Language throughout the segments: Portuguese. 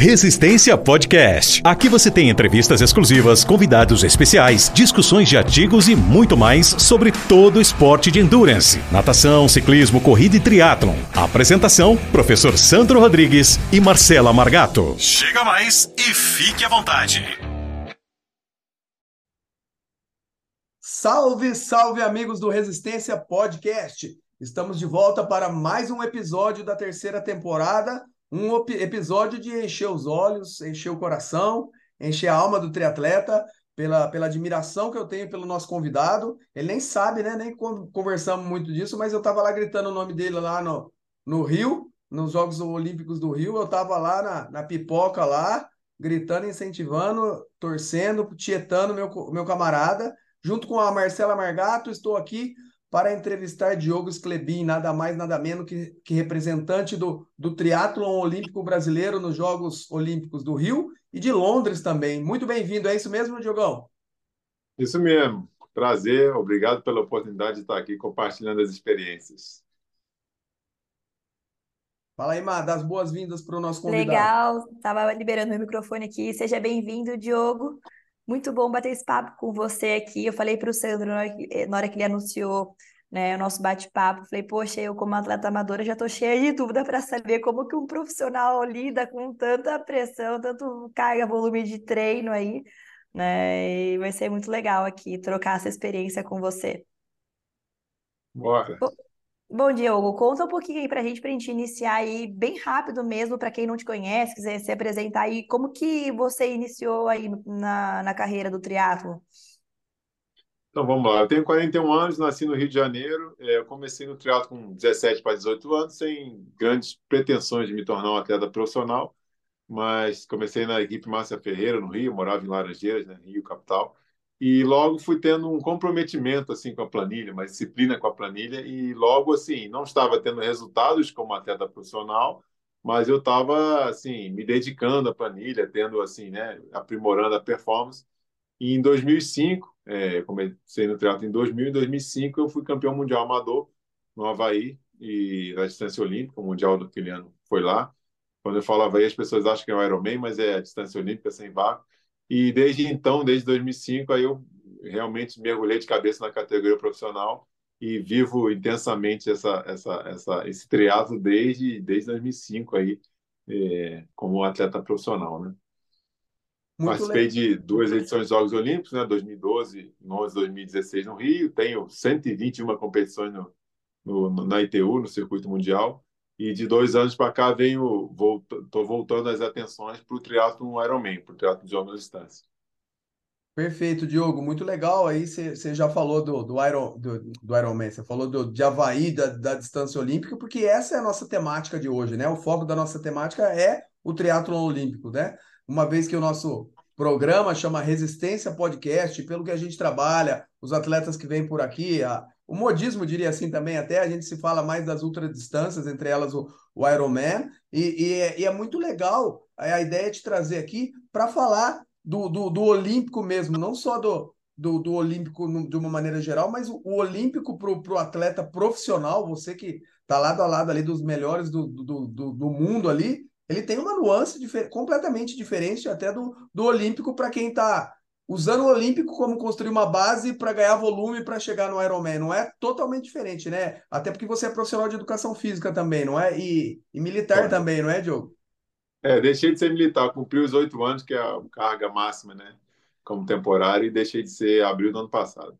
Resistência Podcast. Aqui você tem entrevistas exclusivas, convidados especiais, discussões de artigos e muito mais sobre todo o esporte de endurance, natação, ciclismo, corrida e triatlon. Apresentação: Professor Sandro Rodrigues e Marcela Margato. Chega mais e fique à vontade. Salve, salve amigos do Resistência Podcast. Estamos de volta para mais um episódio da terceira temporada um episódio de encher os olhos, encher o coração, encher a alma do triatleta pela, pela admiração que eu tenho pelo nosso convidado. Ele nem sabe, né? Nem conversamos muito disso, mas eu estava lá gritando o nome dele lá no, no Rio, nos Jogos Olímpicos do Rio. Eu estava lá na, na pipoca lá, gritando, incentivando, torcendo, tietando meu, meu camarada. Junto com a Marcela Margato, estou aqui para entrevistar Diogo Sclebin, nada mais, nada menos que, que representante do, do triatlon olímpico brasileiro nos Jogos Olímpicos do Rio e de Londres também. Muito bem-vindo, é isso mesmo, Diogão? Isso mesmo. Prazer, obrigado pela oportunidade de estar aqui compartilhando as experiências. Fala aí, Má, das boas-vindas para o nosso convidado. Legal, estava liberando meu microfone aqui. Seja bem-vindo, Diogo. Muito bom bater esse papo com você aqui. Eu falei para o Sandro na hora, que, eh, na hora que ele anunciou né, o nosso bate-papo, falei, poxa, eu como atleta amadora já estou cheia de dúvida para saber como que um profissional lida com tanta pressão, tanto carga, volume de treino aí, né? E vai ser muito legal aqui trocar essa experiência com você. Bora. Bom, Diogo, conta um pouquinho aí pra gente, pra gente iniciar aí bem rápido mesmo, para quem não te conhece, quiser se apresentar aí, como que você iniciou aí na, na carreira do triatlo? Então vamos lá, eu tenho 41 anos, nasci no Rio de Janeiro, é, eu comecei no triatlo com 17 para 18 anos, sem grandes pretensões de me tornar um atleta profissional, mas comecei na equipe Márcia Ferreira, no Rio, morava em Laranjeiras, né, Rio, capital, e logo fui tendo um comprometimento assim com a planilha, uma disciplina com a planilha e logo assim não estava tendo resultados como atleta profissional, mas eu estava assim me dedicando à planilha, tendo assim, né, aprimorando a performance. E em 2005, é, comecei no triatlo em 2000, em 2005 eu fui campeão mundial amador no Havaí e na distância olímpica, o mundial do ano foi lá. Quando eu falo Havaí, as pessoas acham que é o Ironman, mas é a distância olímpica sem vácuo. E desde então, desde 2005, aí eu realmente mergulhei de cabeça na categoria profissional e vivo intensamente essa, essa, essa, esse triatlo desde, desde 2005 aí, é, como atleta profissional, né? Muito Participei legal. de duas edições dos Jogos Olímpicos, né? 2012, 11, 2016 no Rio. Tenho 121 competições no, no, na ITU, no circuito mundial. E de dois anos para cá venho estou voltando as atenções para o triatlo Ironman, para o triatlo de longa distância. Perfeito, Diogo, muito legal. Aí você já falou do, do, Iron, do, do Ironman, você falou do, de Havaí, da, da distância olímpica, porque essa é a nossa temática de hoje, né? O foco da nossa temática é o triatlo olímpico, né? Uma vez que o nosso programa chama Resistência Podcast, pelo que a gente trabalha, os atletas que vêm por aqui, a, o modismo, diria assim também, até a gente se fala mais das ultradistâncias, entre elas o, o Ironman, e, e, é, e é muito legal a ideia de trazer aqui para falar do, do, do, Olímpico mesmo, não só do, do, do Olímpico de uma maneira geral, mas o, o Olímpico para o atleta profissional, você que está lado a lado ali dos melhores do, do, do, do mundo ali, ele tem uma nuance difer completamente diferente até do, do Olímpico para quem está usando o Olímpico como construir uma base para ganhar volume para chegar no Ironman. Não é totalmente diferente, né? Até porque você é profissional de educação física também, não é? E, e militar também, não é, Diogo? É, deixei de ser militar, cumpri os oito anos, que é a carga máxima, né? Como temporário, e deixei de ser abril do ano passado.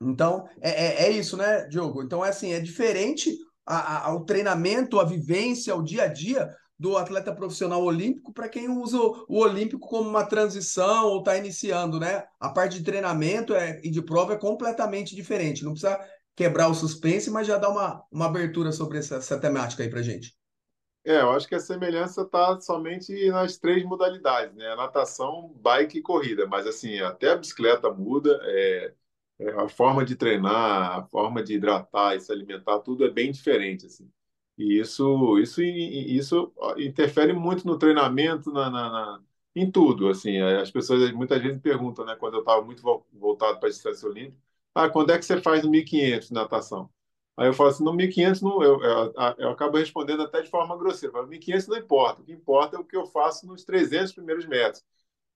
Então, é, é, é isso, né, Diogo? Então, é assim, é diferente a, a, o treinamento, a vivência, o dia a dia do atleta profissional olímpico para quem usa o, olímpico como uma transição ou está iniciando, né? A parte de treinamento é, e de prova é completamente diferente. Não precisa quebrar o suspense, mas já dá uma, uma abertura sobre essa, essa temática aí para gente. É, eu acho que a semelhança está somente nas três modalidades, né? Natação, bike e corrida, mas assim, até a bicicleta muda, é, é, a forma de treinar, a forma de hidratar e se alimentar, tudo é bem diferente, assim. E isso, isso, isso interfere muito no treinamento, na, na, na em tudo. Assim, as pessoas muitas vezes perguntam, né, quando eu estava muito voltado para a distância olímpica, ah, quando é que você faz no 1500 de natação? Aí eu falo assim, no 1.500 não, eu, eu, eu, acabo respondendo até de forma grosseira. Falo, 1.500 não importa, o que importa é o que eu faço nos 300 primeiros metros,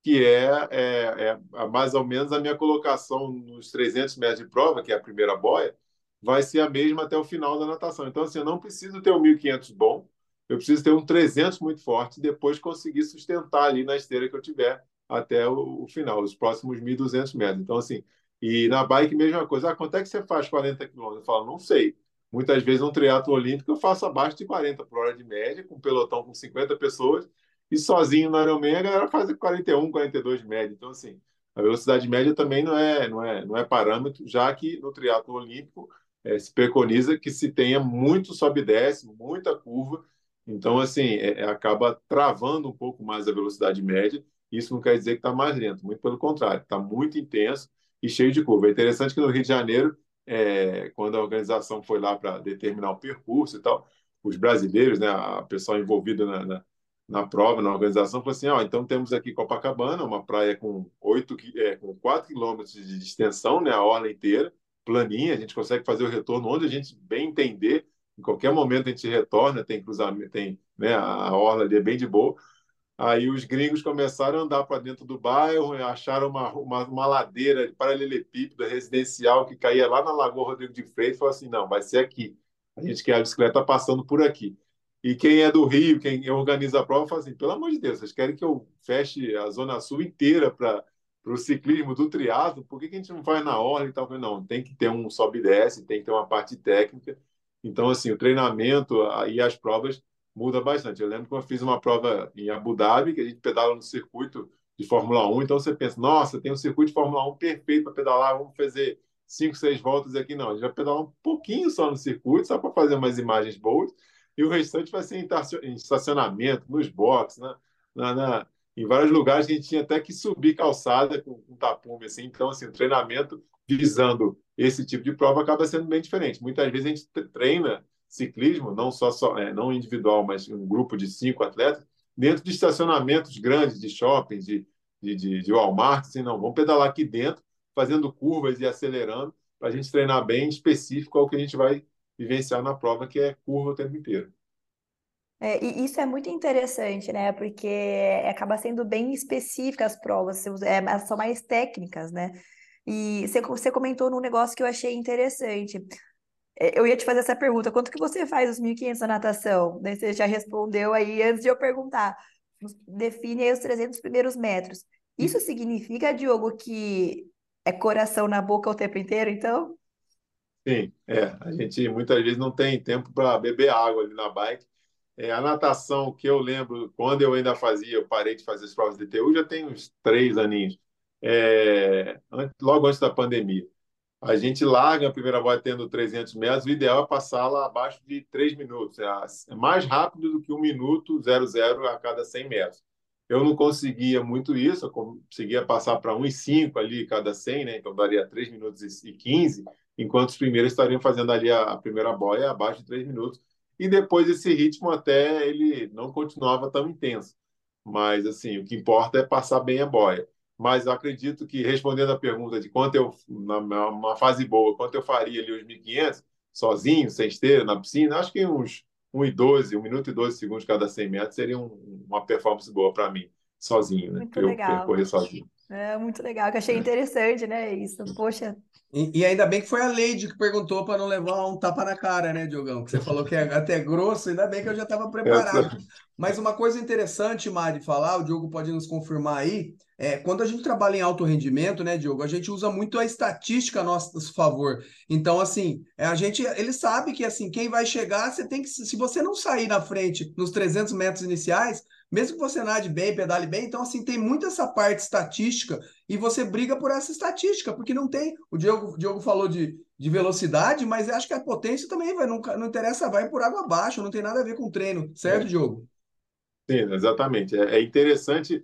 que é, é, é mais ou menos a minha colocação nos 300 metros de prova, que é a primeira boia, vai ser a mesma até o final da natação. Então, assim, eu não preciso ter um 1.500 bom, eu preciso ter um 300 muito forte e depois conseguir sustentar ali na esteira que eu tiver até o, o final, os próximos 1.200 metros. Então, assim, e na bike, mesma coisa. Ah, quanto é que você faz 40 quilômetros? Eu falo, não sei. Muitas vezes, no triatlo olímpico, eu faço abaixo de 40 por hora de média, com um pelotão com 50 pessoas, e sozinho no Ironman a galera faz 41, 42 de média. Então, assim, a velocidade média também não é, não é, não é parâmetro, já que no triatlo olímpico é, se preconiza que se tenha muito sobe e desce, muita curva. Então, assim, é, é acaba travando um pouco mais a velocidade média. Isso não quer dizer que está mais lento, muito pelo contrário, está muito intenso e cheio de curva. É interessante que no Rio de Janeiro, é, quando a organização foi lá para determinar o percurso e tal, os brasileiros, né, a pessoa envolvida na, na, na, prova, na organização, falou assim: ó, então temos aqui Copacabana, uma praia com, 8, é, com 4 quilômetros de extensão, né, a orla inteira, planinha, a gente consegue fazer o retorno onde a gente bem entender. Em qualquer momento a gente retorna, tem cruzamento, tem né, a orla ali é bem de boa. Aí os gringos começaram a andar para dentro do bairro, acharam uma, uma, uma ladeira paralelepípeda residencial que caía lá na Lagoa Rodrigo de Freitas e falaram assim: não, vai ser aqui. A gente quer a bicicleta passando por aqui. E quem é do Rio, quem organiza a prova, fala assim: pelo amor de Deus, vocês querem que eu feche a Zona Sul inteira para o ciclismo do triatlo? Por que, que a gente não faz na ordem e tal? Não, tem que ter um sobe e desce, tem que ter uma parte técnica. Então, assim, o treinamento e as provas muda bastante. Eu lembro que eu fiz uma prova em Abu Dhabi, que a gente pedala no circuito de Fórmula 1, então você pensa, nossa, tem um circuito de Fórmula 1 perfeito para pedalar, vamos fazer cinco, seis voltas aqui. Não, a gente vai pedalar um pouquinho só no circuito, só para fazer umas imagens boas, e o restante vai ser em estacionamento, nos boxes, né? na, na, em vários lugares a gente tinha até que subir calçada com, com tapume, assim. Então, assim, o treinamento visando esse tipo de prova acaba sendo bem diferente. Muitas vezes a gente treina ciclismo, não só, só é, não individual, mas um grupo de cinco atletas, dentro de estacionamentos grandes de shopping, de, de, de, de Walmart, assim, não, vamos pedalar aqui dentro, fazendo curvas e acelerando, para a gente treinar bem específico ao que a gente vai vivenciar na prova, que é curva o tempo inteiro. É, e isso é muito interessante, né? Porque acaba sendo bem específica as provas, é, são mais técnicas, né? E você, você comentou num negócio que eu achei interessante. É, eu ia te fazer essa pergunta, quanto que você faz os 1.500 na natação? Você já respondeu aí antes de eu perguntar. Define aí os 300 primeiros metros. Isso significa, Diogo, que é coração na boca o tempo inteiro, então? Sim, é. A gente muitas vezes não tem tempo para beber água ali na bike. É, a natação que eu lembro, quando eu ainda fazia, eu parei de fazer as provas de TU, já tem uns três aninhos, é, logo antes da pandemia a gente larga a primeira bola tendo 300 metros, o ideal é passá-la abaixo de 3 minutos. É, é mais rápido do que 1 minuto 00 a cada 100 metros. Eu não conseguia muito isso, eu conseguia passar para 1,5 ali cada 100, né? então daria 3 minutos e 15, enquanto os primeiros estariam fazendo ali a, primeira boia abaixo de 3 minutos. E depois esse ritmo até ele não continuava tão intenso. Mas assim, o que importa é passar bem a boia mas acredito que, respondendo a pergunta de quanto eu, numa fase boa, quanto eu faria ali os 1.500, sozinho, sem esteira, na piscina, acho que uns 1 e 12, 1 minuto e 12 segundos cada 100 metros seria um, uma performance boa para mim, sozinho, né? Muito eu legal. percorrer sozinho. É muito legal, que achei é. interessante, né? Isso, poxa. E, e, ainda bem que foi a Leide que perguntou para não levar um tapa na cara, né, Diogão? Que você falou que é até grosso, ainda bem que eu já estava preparado. Mas uma coisa interessante, Mari, falar, o Diogo pode nos confirmar aí, é, quando a gente trabalha em alto rendimento, né, Diogo, a gente usa muito a estatística a nosso favor. Então, assim, é, a gente, ele sabe que, assim, quem vai chegar, você tem que, se você não sair na frente nos 300 metros iniciais, mesmo que você nade bem, pedale bem, então assim, tem muito essa parte estatística e você briga por essa estatística, porque não tem. O Diogo, o Diogo falou de, de velocidade, mas acho que a potência também vai, não, não interessa, vai por água abaixo, não tem nada a ver com treino, certo, é. Diogo? Sim, exatamente. É, é interessante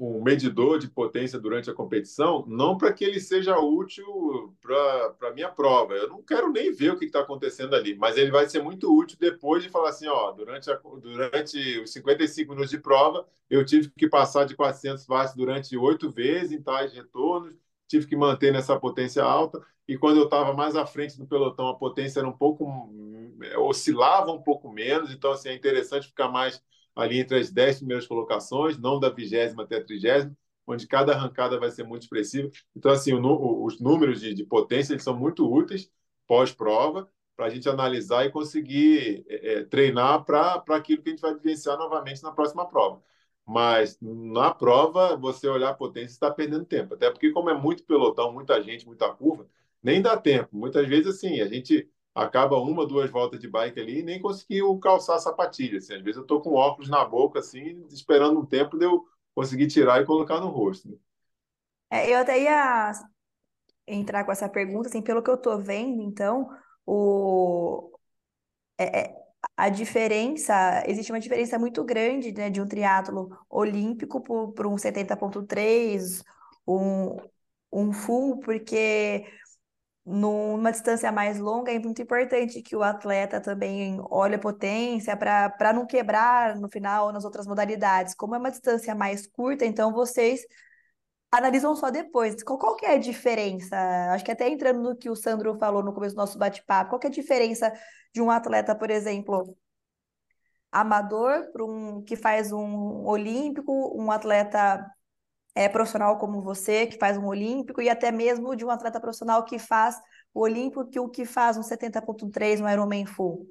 um medidor de potência durante a competição, não para que ele seja útil para a minha prova. Eu não quero nem ver o que está acontecendo ali, mas ele vai ser muito útil depois de falar assim: ó, durante, a, durante os 55 minutos de prova, eu tive que passar de 400 watts durante oito vezes em tais retornos, tive que manter nessa potência alta. E quando eu estava mais à frente do pelotão, a potência era um pouco é, oscilava um pouco menos. Então, assim, é interessante ficar mais ali entre as 10 primeiras colocações, não da vigésima até a trigésima, onde cada arrancada vai ser muito expressiva. Então, assim, o, os números de, de potência eles são muito úteis pós-prova para a gente analisar e conseguir é, é treinar para aquilo que a gente vai vivenciar novamente na próxima prova. Mas na prova, você olhar a potência está perdendo tempo. Até porque, como é muito pelotão, muita gente, muita curva, nem dá tempo. Muitas vezes, assim, a gente acaba uma, duas voltas de bike ali e nem conseguiu calçar a sapatilha. Assim. Às vezes eu estou com óculos na boca, assim, esperando um tempo de eu conseguir tirar e colocar no rosto. Né? É, eu até ia entrar com essa pergunta, assim, pelo que eu estou vendo, então, o... É, é a diferença, existe uma diferença muito grande, né, de um triatlo olímpico para um 70.3, um, um full, porque numa distância mais longa é muito importante que o atleta também olhe a potência para não quebrar no final nas outras modalidades. Como é uma distância mais curta, então vocês analisam só depois. Qual, qual que é a diferença? Acho que até entrando no que o Sandro falou no começo do nosso bate-papo, qual que é a diferença de um atleta, por exemplo, amador para um que faz um olímpico, um atleta é, profissional como você, que faz um olímpico, e até mesmo de um atleta profissional que faz o olímpico, que o que faz um 70.3 no Ironman Full?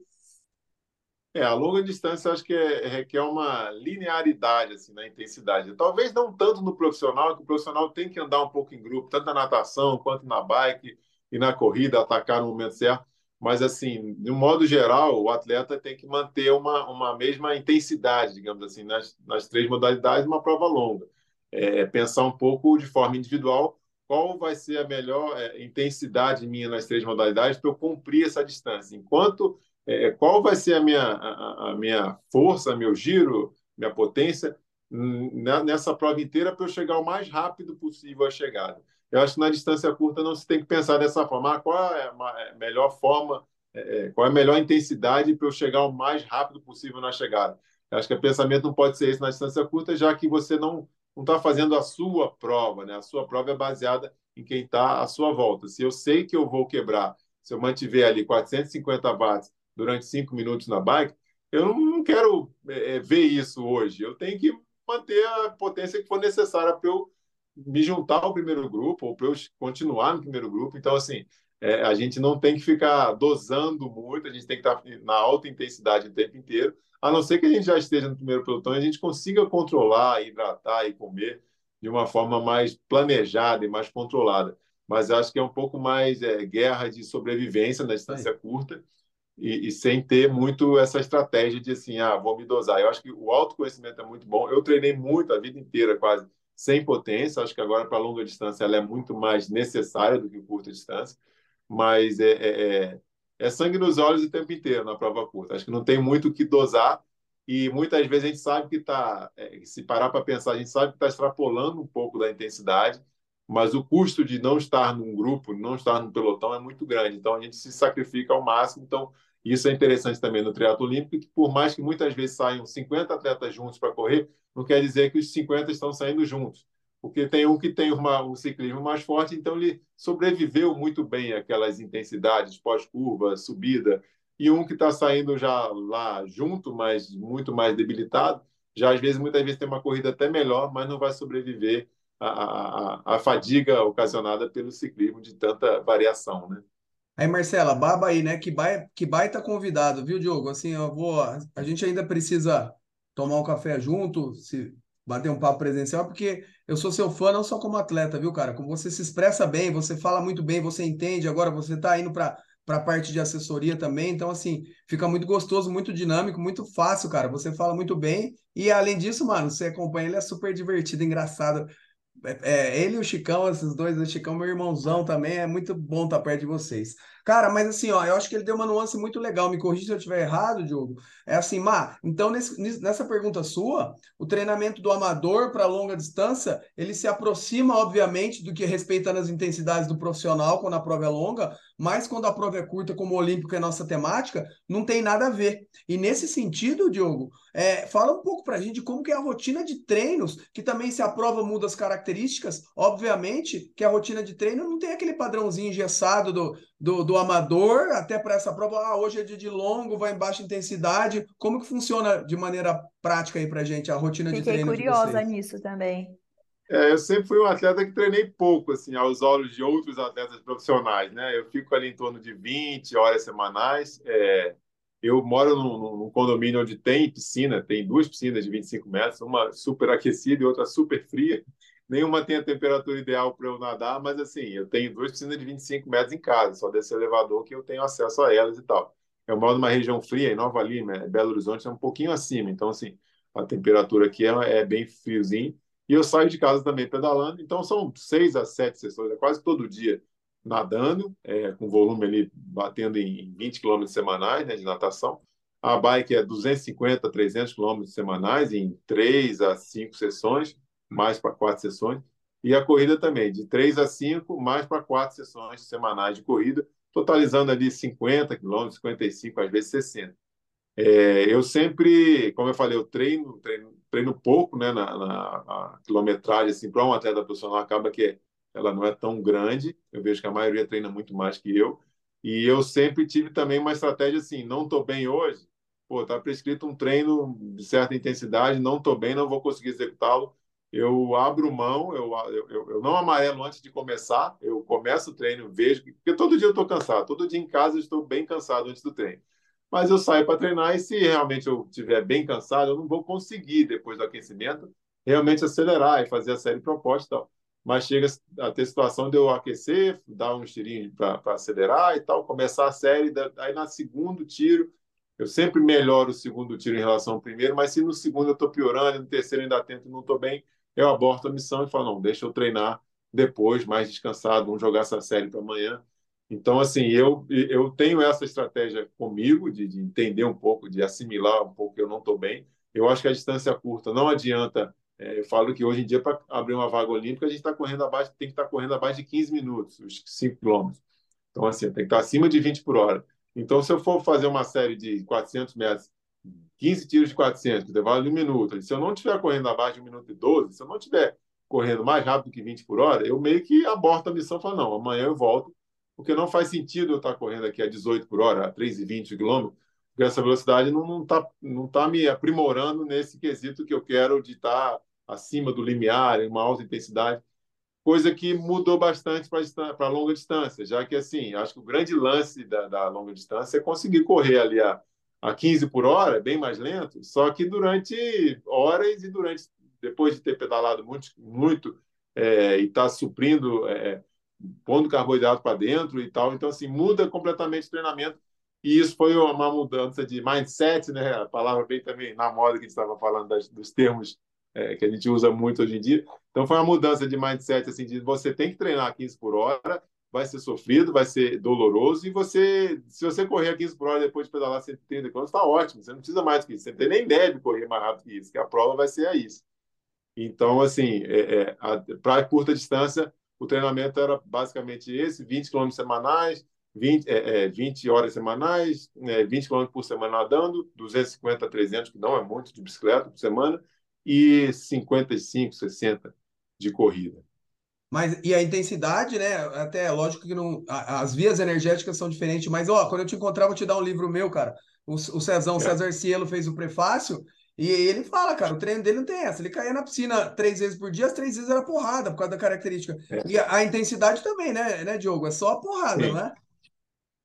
É, a longa distância acho que é, requer uma linearidade assim, na intensidade. Talvez não tanto no profissional, que o profissional tem que andar um pouco em grupo, tanto na natação quanto na bike e na corrida, atacar no momento certo. Mas, assim, de um modo geral, o atleta tem que manter uma, uma mesma intensidade, digamos assim, nas, nas três modalidades, uma prova longa. É, pensar um pouco de forma individual qual vai ser a melhor é, intensidade minha nas três modalidades para eu cumprir essa distância. Enquanto é, qual vai ser a minha, a, a, minha força, meu giro, minha potência nessa prova inteira para eu chegar o mais rápido possível à chegada. Eu acho que na distância curta não se tem que pensar dessa forma. Ah, qual é a é, melhor forma, é, é, qual é a melhor intensidade para eu chegar o mais rápido possível na chegada? Eu acho que o pensamento não pode ser esse na distância curta, já que você não não está fazendo a sua prova, né? A sua prova é baseada em quem está à sua volta. Se eu sei que eu vou quebrar, se eu mantiver ali 450 watts durante cinco minutos na bike, eu não quero é, é, ver isso hoje. Eu tenho que manter a potência que for necessária para eu me juntar ao primeiro grupo ou para eu continuar no primeiro grupo. Então, assim, é, a gente não tem que ficar dosando muito, a gente tem que estar tá na alta intensidade o tempo inteiro, a não ser que a gente já esteja no primeiro pelotão e a gente consiga controlar, hidratar e comer de uma forma mais planejada e mais controlada. Mas acho que é um pouco mais é, guerra de sobrevivência na distância curta e, e, sem ter muito essa estratégia de assim, ah, vou me dosar. Eu acho que o autoconhecimento é muito bom. Eu treinei muito a vida inteira, quase sem potência. Acho que agora para longa distância ela é muito mais necessária do que curta distância. Mas é, é, é é sangue nos olhos o tempo inteiro na prova curta. Acho que não tem muito o que dosar e muitas vezes a gente sabe que está, é, se parar para pensar, a gente sabe que está extrapolando um pouco da intensidade, mas o custo de não estar num grupo, não estar num pelotão é muito grande. Então a gente se sacrifica ao máximo. Então isso é interessante também no triatlo olímpico, que por mais que muitas vezes saiam 50 atletas juntos para correr, não quer dizer que os 50 estão saindo juntos porque tem um que tem uma, um ciclismo mais forte, então ele sobreviveu muito bem aquelas intensidades pós-curva, subida, e um que está saindo já lá junto, mas muito mais debilitado, já às vezes, muitas vezes tem uma corrida até melhor, mas não vai sobreviver à, à, à fadiga ocasionada pelo ciclismo de tanta variação, né? Aí, Marcela, baba aí, né? Que, baita, que baita convidado, viu, Diogo? Assim, eu vou. A gente ainda precisa tomar um café junto, se bater um papo presencial, porque eu sou seu fã não só como atleta, viu, cara? Como você se expressa bem, você fala muito bem, você entende, agora você está indo para para a parte de assessoria também, então assim, fica muito gostoso, muito dinâmico, muito fácil, cara. Você fala muito bem e além disso, mano, você acompanha, ele é super divertido, engraçado. É, é ele e o Chicão, esses dois, o Chicão meu irmãozão também, é muito bom estar perto de vocês. Cara, mas assim, ó, eu acho que ele deu uma nuance muito legal. Me corrija se eu estiver errado, Diogo. É assim, Má, então nesse, nessa pergunta sua, o treinamento do amador para longa distância, ele se aproxima, obviamente, do que respeitando as intensidades do profissional quando a prova é longa, mas quando a prova é curta, como o Olímpico é nossa temática, não tem nada a ver. E nesse sentido, Diogo, é, fala um pouco para a gente como que é a rotina de treinos, que também se a prova muda as características, obviamente que a rotina de treino não tem aquele padrãozinho engessado do, do, do amador até para essa prova, ah, hoje é dia de longo, vai em baixa intensidade. Como que funciona de maneira prática aí para a gente a rotina Fiquei de treino Fiquei curiosa nisso também. É, eu sempre fui um atleta que treinei pouco, assim, aos olhos de outros atletas profissionais, né? Eu fico ali em torno de 20 horas semanais. É, eu moro num, num, condomínio onde tem piscina, tem duas piscinas de 25 metros, uma super aquecida e outra super fria. Nenhuma tem a temperatura ideal para eu nadar, mas assim, eu tenho duas piscinas de 25 metros em casa, só desse elevador que eu tenho acesso a elas e tal. Eu moro numa região fria, em Nova Lima, Belo Horizonte é um pouquinho acima, então assim, a temperatura aqui é, é bem friozinho e eu saio de casa também pedalando. Então, são seis a sete sessões, é quase todo dia nadando, é, com volume ali batendo em 20 quilômetros semanais né, de natação. A bike é 250, 300 quilômetros semanais, em três a cinco sessões, mais para quatro sessões. E a corrida também, de três a cinco, mais para quatro sessões semanais de corrida, totalizando ali 50 quilômetros, 55, às vezes 60. É, eu sempre, como eu falei, eu treino, treino treino pouco, né, na, na quilometragem, assim, para um atleta profissional acaba que ela não é tão grande. Eu vejo que a maioria treina muito mais que eu. E eu sempre tive também uma estratégia assim, não estou bem hoje, pô, tá prescrito um treino de certa intensidade, não estou bem, não vou conseguir executá-lo. Eu abro mão, eu, eu, eu não amarelo antes de começar, eu começo o treino, vejo, porque todo dia eu estou cansado, todo dia em casa eu estou bem cansado antes do treino mas eu saio para treinar e se realmente eu estiver bem cansado, eu não vou conseguir, depois do aquecimento, realmente acelerar e fazer a série proposta tal. Mas chega a ter situação de eu aquecer, dar um tirinho para acelerar e tal, começar a série, aí na segundo tiro, eu sempre melhoro o segundo tiro em relação ao primeiro, mas se no segundo eu estou piorando, no terceiro ainda tento e não estou bem, eu aborto a missão e falo, não, deixa eu treinar depois, mais descansado, vamos jogar essa série para amanhã. Então, assim, eu, eu tenho essa estratégia comigo, de, de entender um pouco, de assimilar um pouco que eu não estou bem. Eu acho que a distância curta não adianta. É, eu falo que hoje em dia, para abrir uma vaga olímpica, a gente está correndo abaixo, tem que estar tá correndo abaixo de 15 minutos, os 5 quilômetros. Então, assim, tem que estar tá acima de 20 por hora. Então, se eu for fazer uma série de 400 metros, 15 tiros de 400, intervalo de um minuto, se eu não estiver correndo abaixo de 1 minuto e 12, se eu não estiver correndo mais rápido que 20 por hora, eu meio que aborto a missão falo, não, amanhã eu volto porque não faz sentido eu estar correndo aqui a 18 por hora, a 3,20 km, porque essa velocidade não está não tá me aprimorando nesse quesito que eu quero de estar acima do limiar, em uma alta intensidade, coisa que mudou bastante para a longa distância, já que, assim, acho que o grande lance da, da longa distância é conseguir correr ali a, a 15 por hora, bem mais lento, só que durante horas e durante, depois de ter pedalado muito, muito é, e estar tá suprindo é, pondo carboidrato para dentro e tal. Então, assim, muda completamente o treinamento. E isso foi uma mudança de mindset, né? A palavra bem também na moda que a gente estava falando das, dos termos é, que a gente usa muito hoje em dia. Então, foi uma mudança de mindset, assim, de você tem que treinar 15 por hora, vai ser sofrido, vai ser doloroso, e você, se você correr a 15 por hora depois de pedalar 130 km, está ótimo, você não precisa mais que isso, você nem deve correr mais rápido que isso, que a prova vai ser a isso. Então, assim, é, é, para curta distância, o treinamento era basicamente esse: 20 km semanais, 20, é, é, 20 horas semanais, é, 20 km por semana nadando, 250 a 300, que não é muito de bicicleta por semana, e 55, 60 de corrida. Mas e a intensidade, né? Até é lógico que não, as vias energéticas são diferentes, mas ó, quando eu te encontrar, vou te dar um livro meu, cara. O, o Cezão, é. César Cielo fez o prefácio e ele fala, cara, o treino dele não tem essa. Ele caía na piscina três vezes por dia, as três vezes era porrada, por causa da característica. É. E a, a, intensidade também, né, né, Diogo? É só a porrada, Sim. né?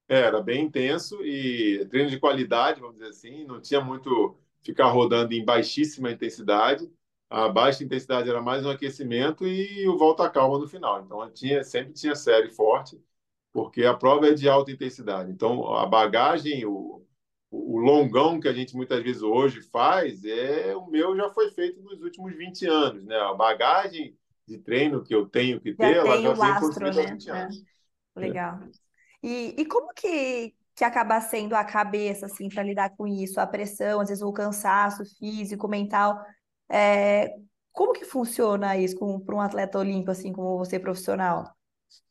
É, era bem intenso e treino de qualidade, vamos dizer assim. Não tinha muito ficar rodando em baixíssima intensidade. A baixa intensidade era mais um aquecimento e o volta calma no final. Então, tinha, sempre tinha série forte, porque a prova é de alta intensidade. Então, a bagagem, o, o longão que a gente muitas vezes hoje faz, é o meu já foi feito nos últimos 20 anos, né? A bagagem de treino que eu tenho que ter, já ela já vem lastro, né? 20 anos. É. Legal. E, e como que, que acaba sendo a cabeça, assim, para lidar com isso? A pressão, às vezes o cansaço físico, mental. É, como que funciona isso para um atleta olímpico, assim, como você profissional?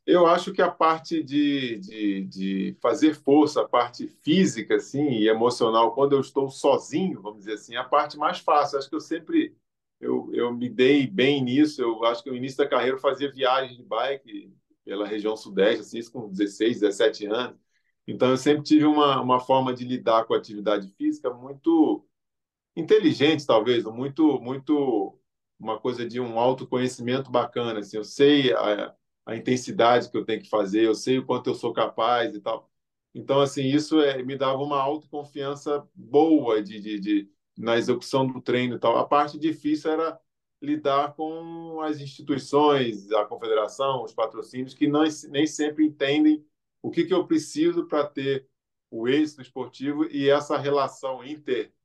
Eu acho que a parte de, de, de, fazer força, a parte física assim, e emocional, quando eu estou sozinho, vamos dizer assim, é a parte mais fácil. Acho que eu sempre eu, eu me dei bem nisso. Eu acho que no início da carreira eu fazia viagens de bike pela região sudeste, assim, isso com 16, 17 anos. Então eu sempre tive uma, uma forma de lidar com a atividade física muito inteligente, talvez, muito muito uma coisa de um autoconhecimento bacana. Assim, eu sei a, a intensidade que eu tenho que fazer, eu sei o quanto eu sou capaz e tal. Então, assim, isso é, me dava uma autoconfiança boa de, de, de, na execução do treino e tal. A parte difícil era lidar com as instituições, a confederação, os patrocínios, que não, nem sempre entendem o que, que eu preciso para ter o êxito esportivo e essa relação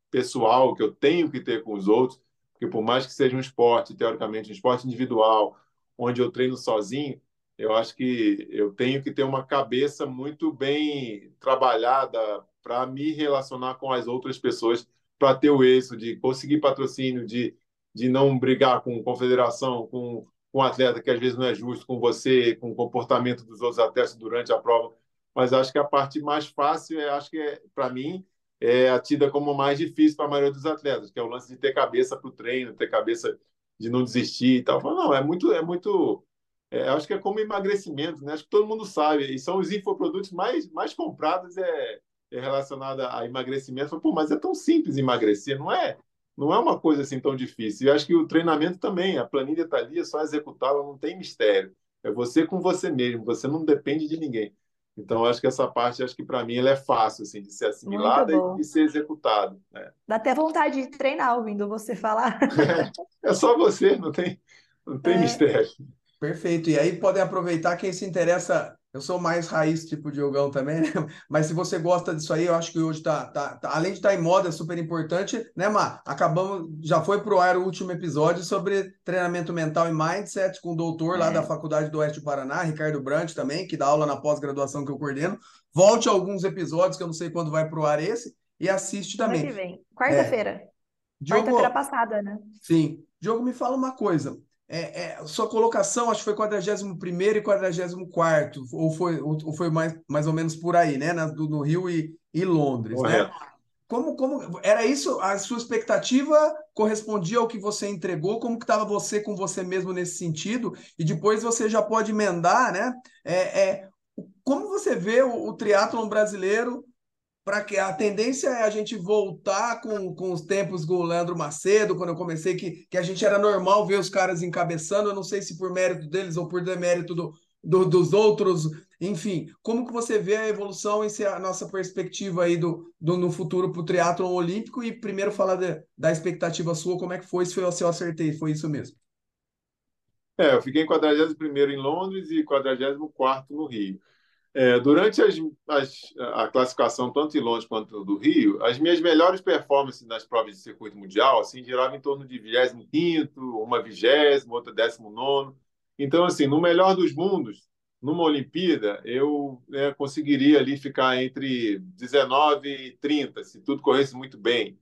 interpessoal que eu tenho que ter com os outros, porque por mais que seja um esporte, teoricamente, um esporte individual, onde eu treino sozinho, eu acho que eu tenho que ter uma cabeça muito bem trabalhada para me relacionar com as outras pessoas para ter o êxito de conseguir patrocínio, de, de não brigar com confederação, com, com um atleta que às vezes não é justo com você, com o comportamento dos outros atletas durante a prova. Mas acho que a parte mais fácil, é, acho que é, para mim, é a tida como mais difícil para a maioria dos atletas, que é o lance de ter cabeça para o treino, ter cabeça de não desistir e tal. Não, é muito, é muito é, acho que é como emagrecimento, né? Acho que todo mundo sabe. E são os infoprodutos mais, mais comprados é, é relacionado a emagrecimento. Pô, mas é tão simples emagrecer, não é? Não é uma coisa assim tão difícil. E acho que o treinamento também, a planilha está ali, é só executá-la, não tem mistério. É você com você mesmo, você não depende de ninguém. Então, acho que essa parte, acho que para mim, ela é fácil, assim, de ser assimilada e de ser executada. Né? Dá até vontade de treinar ouvindo você falar. É, é só você, não tem, não tem é. mistério. Perfeito. E aí podem aproveitar quem se interessa. Eu sou mais raiz, tipo Diogão também, né? Mas se você gosta disso aí, eu acho que hoje tá, tá, tá além de estar tá em moda, é super importante, né, Mar? Acabamos, já foi pro ar o último episódio sobre treinamento mental e mindset com o doutor é. lá da Faculdade do Oeste do Paraná, Ricardo Brant também, que dá aula na pós-graduação que eu coordeno. Volte a alguns episódios, que eu não sei quando vai pro ar esse, e assiste também. Quarta-feira. É. Quarta-feira passada, né? Sim. Diogo, me fala uma coisa é, é, sua colocação, acho que foi 41 e 44, ou foi, ou foi mais, mais ou menos por aí, né? Na, do, no Rio e, e Londres, né? Como, como era isso? A sua expectativa correspondia ao que você entregou? Como que estava você com você mesmo nesse sentido? E depois você já pode emendar, né? É, é como você vê o, o triatlon brasileiro para que a tendência é a gente voltar com, com os tempos do Leandro Macedo, quando eu comecei, que, que a gente era normal ver os caras encabeçando, eu não sei se por mérito deles ou por demérito do, do, dos outros, enfim, como que você vê a evolução e a nossa perspectiva aí do, do, no futuro para o triatlon olímpico? E primeiro falar de, da expectativa sua, como é que foi, se, foi, se eu acertei, foi isso mesmo? É, eu fiquei em 41 em Londres e 44 no Rio. É, durante as, as, a classificação, tanto em Londres quanto do Rio, as minhas melhores performances nas provas de circuito mundial assim, giravam em torno de 25, uma vigésima, outra 19. Então, assim, no melhor dos mundos, numa Olimpíada, eu né, conseguiria ali ficar entre 19 e 30, se tudo corresse muito bem.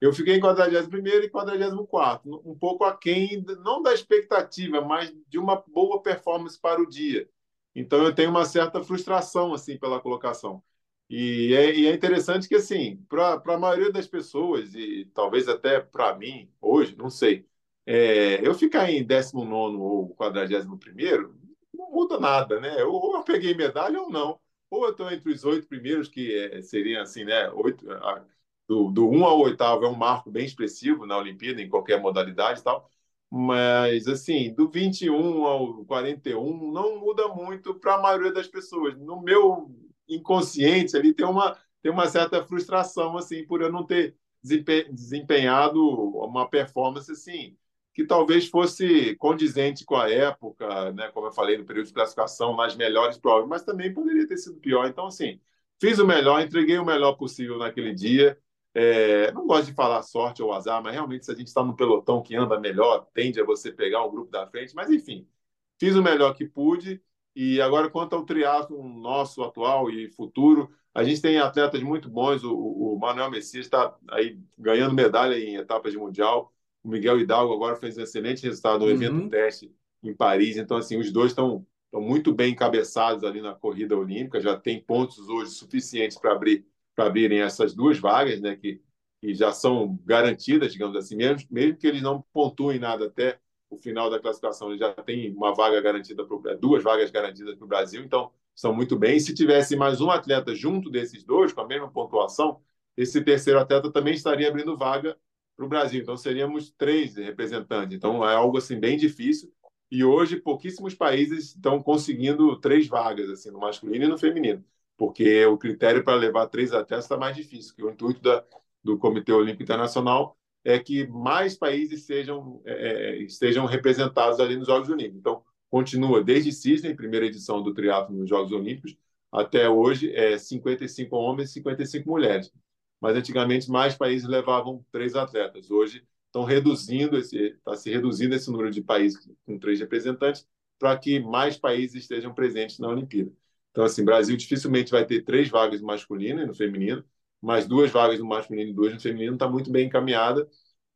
Eu fiquei em 41 e 44, um pouco aquém, não da expectativa, mas de uma boa performance para o dia. Então eu tenho uma certa frustração assim pela colocação. E é, e é interessante que assim, para a maioria das pessoas e talvez até para mim hoje, não sei, é, eu ficar em 19 ou 41 não muda nada, né? Ou eu peguei medalha ou não. Ou eu estou entre os oito primeiros, que é, seriam assim, né? Oito, a, do, do 1 um ao oitavo é um marco bem expressivo na Olimpíada, em qualquer modalidade e tal. Mas, assim, do 21 ao 41 não muda muito para a maioria das pessoas. No meu inconsciente ali tem uma, tem uma certa frustração, assim, por eu não ter desempenhado uma performance, assim, que talvez fosse condizente com a época, né? Como eu falei, no período de classificação, nas melhores provas, mas também poderia ter sido pior. Então, assim, fiz o melhor, entreguei o melhor possível naquele dia é, não gosto de falar sorte ou azar, mas realmente se a gente está no pelotão que anda melhor, tende a você pegar o grupo da frente. Mas enfim, fiz o melhor que pude E agora, quanto ao triatlo nosso atual e futuro, a gente tem atletas muito bons. O, o Manuel Messias está aí ganhando medalha em etapas de mundial. O Miguel Hidalgo agora fez um excelente resultado no uhum. evento teste em Paris. Então, assim, os dois estão estão muito bem encabeçados ali na corrida olímpica, já tem pontos hoje suficientes para abrir para abrirem essas duas vagas, né, que, que já são garantidas, digamos assim, mesmo, mesmo que eles não pontuem nada até o final da classificação, eles já tem uma vaga garantida para duas vagas garantidas para o Brasil, então estão muito bem. E se tivesse mais um atleta junto desses dois com a mesma pontuação, esse terceiro atleta também estaria abrindo vaga para o Brasil. Então seríamos três representantes. Então é algo assim bem difícil. E hoje pouquíssimos países estão conseguindo três vagas, assim, no masculino e no feminino, porque o critério para levar três atletas está mais difícil, que o intuito da, do Comitê Olímpico Internacional é que mais países sejam, é, é estejam representados ali nos Jogos Olímpicos. Então, continua desde Sydney, primeira edição do triatlo nos Jogos Olímpicos, até hoje é 55 homens e 55 mulheres. Mas antigamente mais países levavam três atletas. Hoje estão reduzindo esse, está se reduzindo esse número de países com três representantes para que mais países estejam presentes na Olimpíada. Então, assim, Brasil dificilmente vai ter três vagas no masculino e no feminino, mas duas vagas no masculino e duas no feminino está muito bem encaminhada.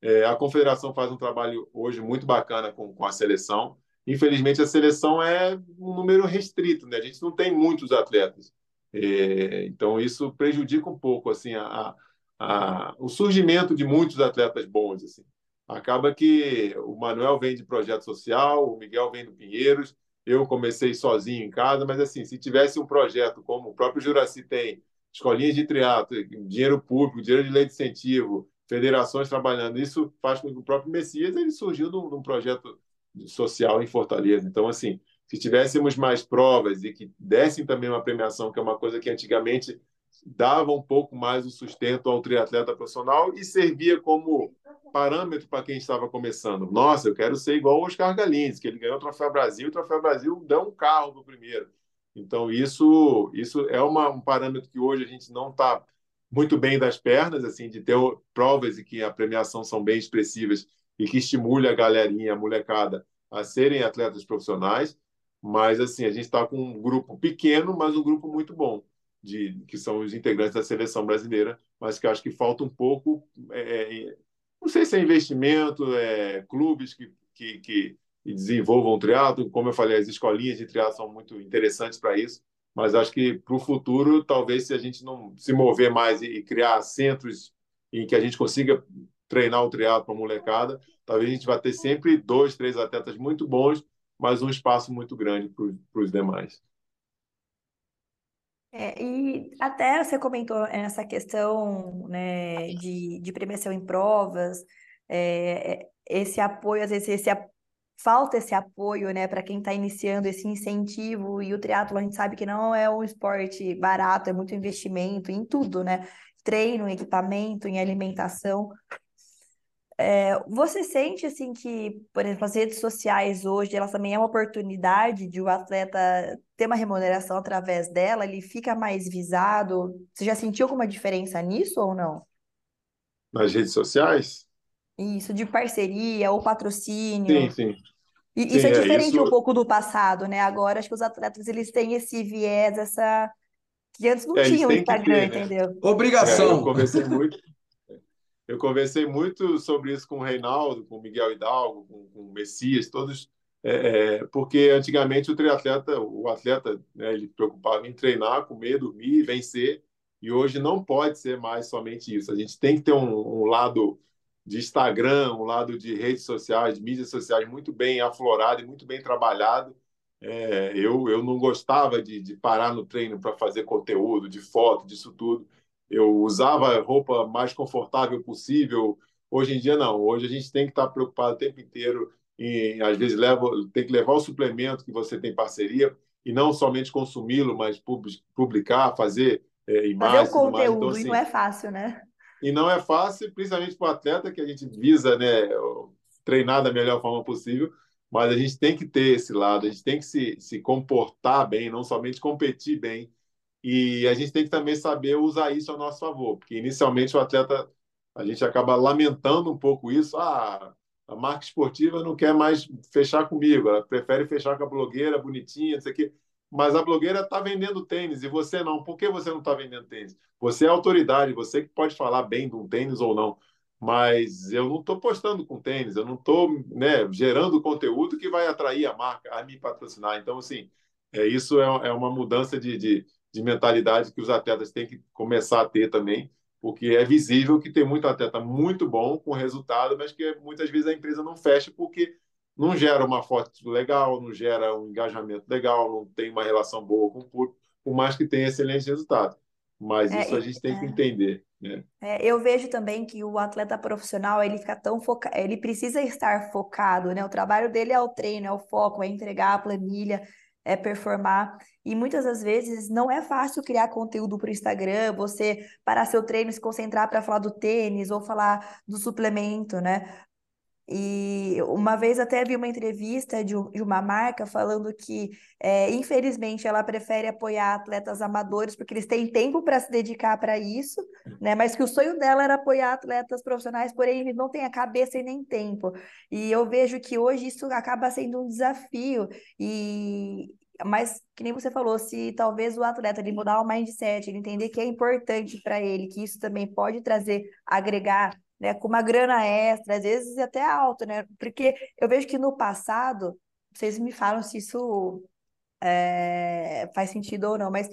É, a confederação faz um trabalho hoje muito bacana com, com a seleção. Infelizmente, a seleção é um número restrito, né? A gente não tem muitos atletas. É, então, isso prejudica um pouco assim a, a, o surgimento de muitos atletas bons. Assim. Acaba que o Manuel vem de projeto social, o Miguel vem do Pinheiros, eu comecei sozinho em casa, mas assim, se tivesse um projeto como o próprio Juraci tem, escolinhas de triatlo, dinheiro público, dinheiro de lei de incentivo, federações trabalhando, isso faz com que o próprio Messias ele surgiu de um, projeto social em Fortaleza. Então, assim, se tivéssemos mais provas e que dessem também uma premiação, que é uma coisa que antigamente dava um pouco mais o sustento ao triatleta profissional e servia como parâmetro para quem estava começando. Nossa, eu quero ser igual o Oscar Galins, que ele ganhou o Troféu Brasil, o Troféu Brasil dá um carro para o primeiro. Então, isso, isso é uma, um parâmetro que hoje a gente não está muito bem das pernas, assim, de ter provas e que a premiação são bem expressivas e que estimule a galerinha, a molecada, a serem atletas profissionais. Mas, assim, a gente está com um grupo pequeno, mas um grupo muito bom de, que são os integrantes da seleção brasileira, mas que acho que falta um pouco, é, é, não sei se é investimento, é, clubes que, que, que desenvolvam triatlo, como eu falei, as escolinhas de triatlo são muito interessantes para isso, mas acho que para o futuro, talvez se a gente não se mover mais e, e criar centros em que a gente consiga treinar o triatlo para a molecada, talvez a gente vá ter sempre dois, três atletas muito bons, mas um espaço muito grande para os demais. É, e até você comentou essa questão né, de, de premiação em provas, é, esse apoio, às vezes esse, falta esse apoio né, para quem está iniciando, esse incentivo, e o triatlo a gente sabe que não é um esporte barato, é muito investimento em tudo, né? Treino, equipamento, em alimentação. É, você sente assim que, por exemplo, as redes sociais hoje, elas também é uma oportunidade de o atleta ter uma remuneração através dela, ele fica mais visado. Você já sentiu alguma diferença nisso ou não? Nas redes sociais? Isso, de parceria ou patrocínio. Sim, sim. E, sim, isso é, é diferente isso... um pouco do passado, né? Agora acho que os atletas eles têm esse viés, essa que antes não é, tinham Instagram, ter, né? entendeu? Obrigação. É, eu conversei muito. Eu conversei muito sobre isso com o Reinaldo, com o Miguel Hidalgo, com, com o Messias, todos, é, é, porque antigamente o triatleta, o atleta, né, ele preocupava em treinar, comer, dormir, vencer, e hoje não pode ser mais somente isso. A gente tem que ter um, um lado de Instagram, um lado de redes sociais, de mídias sociais muito bem aflorado e muito bem trabalhado. É, eu, eu não gostava de, de parar no treino para fazer conteúdo, de foto, disso tudo eu usava a roupa mais confortável possível. Hoje em dia, não. Hoje a gente tem que estar preocupado o tempo inteiro em, às vezes, leva, tem que levar o suplemento que você tem parceria e não somente consumi-lo, mas publicar, fazer é, imagens. Fazer o conteúdo, então, assim, e não é fácil, né? E não é fácil, principalmente para o atleta, que a gente visa né, treinar da melhor forma possível, mas a gente tem que ter esse lado, a gente tem que se, se comportar bem, não somente competir bem, e a gente tem que também saber usar isso a nosso favor, porque inicialmente o atleta, a gente acaba lamentando um pouco isso. Ah, a marca esportiva não quer mais fechar comigo, ela prefere fechar com a blogueira bonitinha, não sei o quê. mas a blogueira está vendendo tênis e você não. Por que você não está vendendo tênis? Você é autoridade, você que pode falar bem de um tênis ou não. Mas eu não estou postando com tênis, eu não estou né, gerando conteúdo que vai atrair a marca a me patrocinar. Então, assim, é, isso é, é uma mudança de, de, de mentalidade que os atletas têm que começar a ter também, porque é visível que tem muito atleta muito bom com resultado, mas que muitas vezes a empresa não fecha porque não gera uma foto legal, não gera um engajamento legal, não tem uma relação boa com o público, por mais que tenha excelente resultado. Mas é, isso a gente tem é, que entender. Né? É, eu vejo também que o atleta profissional ele fica tão focado, ele precisa estar focado, né? O trabalho dele é o treino, é o foco, é entregar a planilha, é performar. E muitas das vezes não é fácil criar conteúdo para o Instagram, você parar seu treino, se concentrar para falar do tênis ou falar do suplemento, né? E uma vez até vi uma entrevista de, de uma marca falando que, é, infelizmente, ela prefere apoiar atletas amadores porque eles têm tempo para se dedicar para isso, né? Mas que o sonho dela era apoiar atletas profissionais, porém eles não têm a cabeça e nem tempo. E eu vejo que hoje isso acaba sendo um desafio. E, mas que nem você falou, se talvez o atleta ele mudar o mindset, ele entender que é importante para ele, que isso também pode trazer, agregar né, com uma grana extra, às vezes até alto, né? Porque eu vejo que no passado, vocês me falam se isso é, faz sentido ou não, mas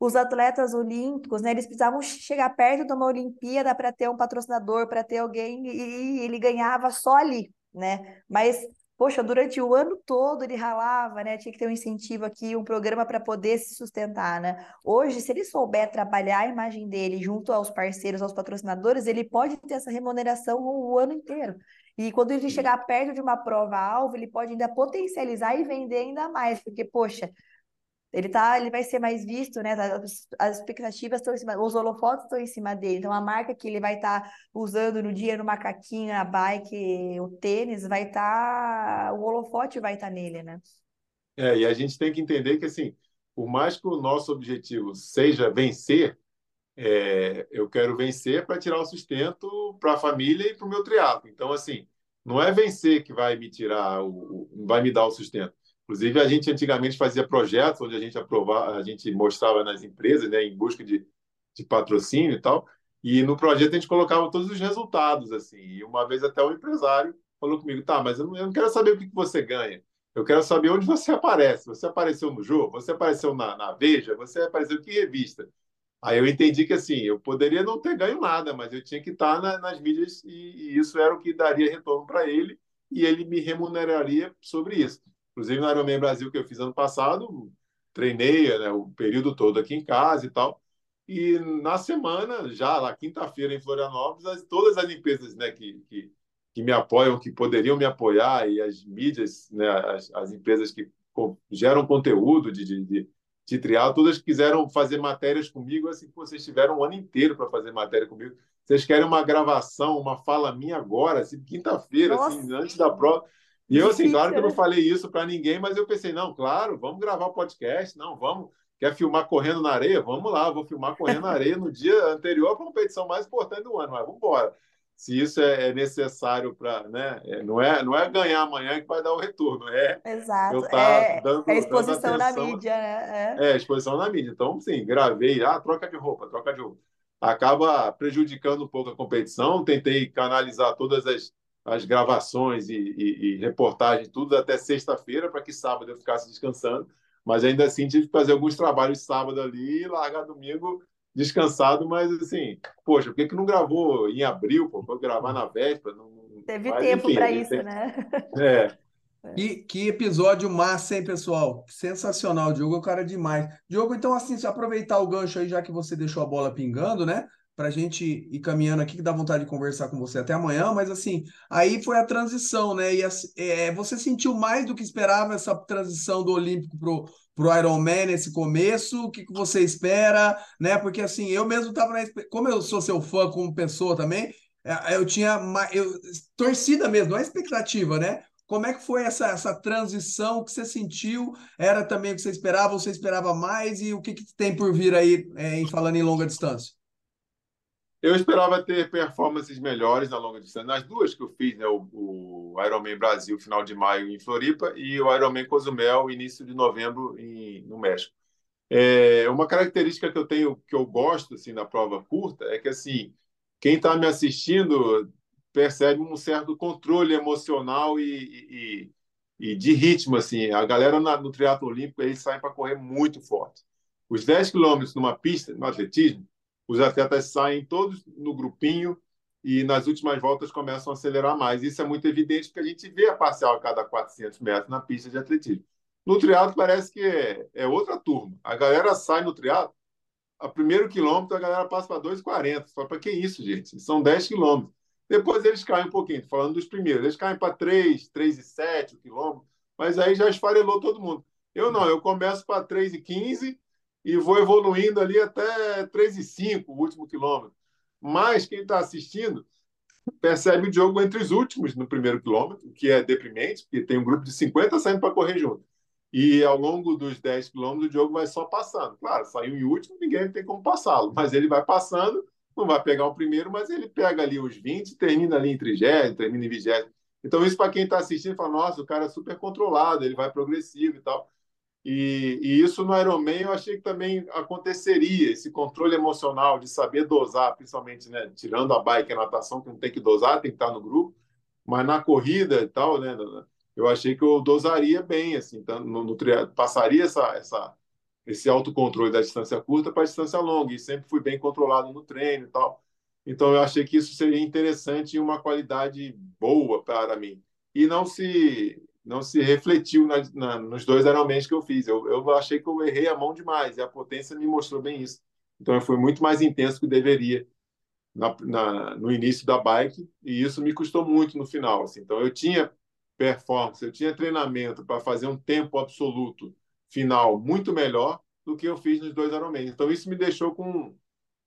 os atletas olímpicos, né, eles precisavam chegar perto de uma Olimpíada para ter um patrocinador, para ter alguém, e ele ganhava só ali, né? Mas poxa, durante o ano todo ele ralava, né? Tinha que ter um incentivo aqui, um programa para poder se sustentar, né? Hoje, se ele souber trabalhar a imagem dele junto aos parceiros, aos patrocinadores, ele pode ter essa remuneração o, ano inteiro. E quando ele chegar perto de uma prova-alvo, ele pode ainda potencializar e vender ainda mais, porque, poxa, ele tá, ele vai ser mais visto, né? As, as expectativas estão em cima, os holofotes estão em cima dele. Então a marca que ele vai estar tá usando no dia no macaquinho, na bike, o tênis, vai estar, tá, o holofote vai estar tá nele, né? É, e a gente tem que entender que assim, por mais que o nosso objetivo seja vencer, é, eu quero vencer para tirar o sustento para a família e para o meu triatlo. Então assim, não é vencer que vai me tirar o, vai me dar o sustento Inclusive, a gente antigamente fazia projetos onde a gente aprovava, a gente mostrava nas empresas, né, em busca de, de patrocínio e tal. E no projeto a gente colocava todos os resultados, assim. E uma vez até o um empresário falou comigo: tá, mas eu não, eu não, quero saber o que, que você ganha. Eu quero saber onde você aparece. Você apareceu no jogo? Você apareceu na, na Veja? Você apareceu em que revista? Aí eu entendi que assim, eu poderia não ter ganho nada, mas eu tinha que estar na, nas mídias e, e, isso era o que daria retorno para ele e ele me remuneraria sobre isso. Inclusive, no Ironman Brasil que eu fiz ano passado, treinei né, o período todo aqui em casa e tal. E na semana, já lá quinta-feira em Florianópolis, as, todas as empresas né, que, que, que, me apoiam, que poderiam me apoiar, e as mídias, né, as, as empresas que geram conteúdo de, de, de, de trial, todas quiseram fazer matérias comigo, assim, vocês tiveram um ano inteiro para fazer matéria comigo. Vocês querem uma gravação, uma fala minha agora, assim, quinta-feira, assim, antes da prova. E eu, assim, claro que eu não falei isso para ninguém, mas eu pensei, não, claro, vamos gravar o podcast, não, vamos. Quer filmar correndo na areia? Vamos lá, vou filmar correndo na areia no dia anterior à competição mais importante do ano, mas vamos embora. Se isso é, é necessário para, né? É, não, é, não é ganhar amanhã que vai dar o retorno, é. Exato. Eu tá é, dando, é exposição na mídia, né? É. é, exposição na mídia. Então, sim, gravei, ah, troca de roupa, troca de roupa. Acaba prejudicando um pouco a competição. Tentei canalizar todas as as gravações e, e, e reportagens, tudo até sexta-feira, para que sábado eu ficasse descansando. Mas ainda assim tive que fazer alguns trabalhos sábado ali e largar domingo descansado. Mas assim, poxa, por que, que não gravou em abril? Pô, foi gravar na véspera? Não, Teve mas, tempo para isso, tem... né? É. Que, que episódio massa, hein, pessoal? Sensacional, Diogo, é o cara demais. Diogo, então, assim, se aproveitar o gancho aí, já que você deixou a bola pingando, né? Para a gente ir caminhando aqui, que dá vontade de conversar com você até amanhã, mas assim, aí foi a transição, né? E é, você sentiu mais do que esperava essa transição do Olímpico pro, pro Ironman nesse começo? O que, que você espera, né? Porque assim, eu mesmo estava na. Como eu sou seu fã como pessoa também, é, eu tinha eu, torcida mesmo, não é expectativa, né? Como é que foi essa, essa transição que você sentiu? Era também o que você esperava, você esperava mais? E o que, que tem por vir aí é, em falando em longa distância? Eu esperava ter performances melhores na longa distância. Nas duas que eu fiz, né, o, o Ironman Brasil, final de maio em Floripa, e o Ironman Cozumel, início de novembro em, no México. É, uma característica que eu tenho, que eu gosto assim na prova curta, é que assim quem está me assistindo percebe um certo controle emocional e, e, e de ritmo assim. A galera na, no triatlo olímpico eles saem para correr muito forte. Os 10 quilômetros numa pista, no atletismo, os atletas saem todos no grupinho e nas últimas voltas começam a acelerar mais. Isso é muito evidente porque a gente vê a parcial a cada 400 metros na pista de atletismo. No triatlo parece que é, é outra turma. A galera sai no triatlo, a primeiro quilômetro a galera passa para 2,40. Só para que isso, gente? São 10 quilômetros. Depois eles caem um pouquinho, falando dos primeiros. Eles caem para 3, 3,7 o quilômetro, mas aí já esfarelou todo mundo. Eu não, eu começo para 3,15 e vou evoluindo ali até 3,5 o último quilômetro. Mas quem está assistindo percebe o jogo entre os últimos no primeiro quilômetro, que é deprimente, porque tem um grupo de 50 saindo para correr junto. E ao longo dos 10 quilômetros, o jogo vai só passando. Claro, saiu em último, ninguém tem como passá-lo, mas ele vai passando, não vai pegar o primeiro, mas ele pega ali os 20, termina ali em 30, termina em 20. Então, isso para quem está assistindo, fala: nossa, o cara é super controlado, ele vai progressivo e tal. E, e, isso no Ironman eu achei que também aconteceria, esse controle emocional de saber dosar, principalmente, né, tirando a bike e a natação, que não tem que dosar, tem que estar no grupo, mas na corrida e tal, né, eu achei que eu dosaria bem, assim, no, no, passaria essa, essa, esse autocontrole da distância curta para a distância longa, e sempre fui bem controlado no treino e tal. Então eu achei que isso seria interessante e uma qualidade boa para mim. E não se não se refletiu na, na, nos dois Ironmans que eu fiz. Eu, eu achei que eu errei a mão demais e a potência me mostrou bem isso. Então foi muito mais intenso que deveria na, na, no início da bike e isso me custou muito no final. Assim. Então eu tinha performance, eu tinha treinamento para fazer um tempo absoluto final muito melhor do que eu fiz nos dois Ironmans. Então isso me deixou com,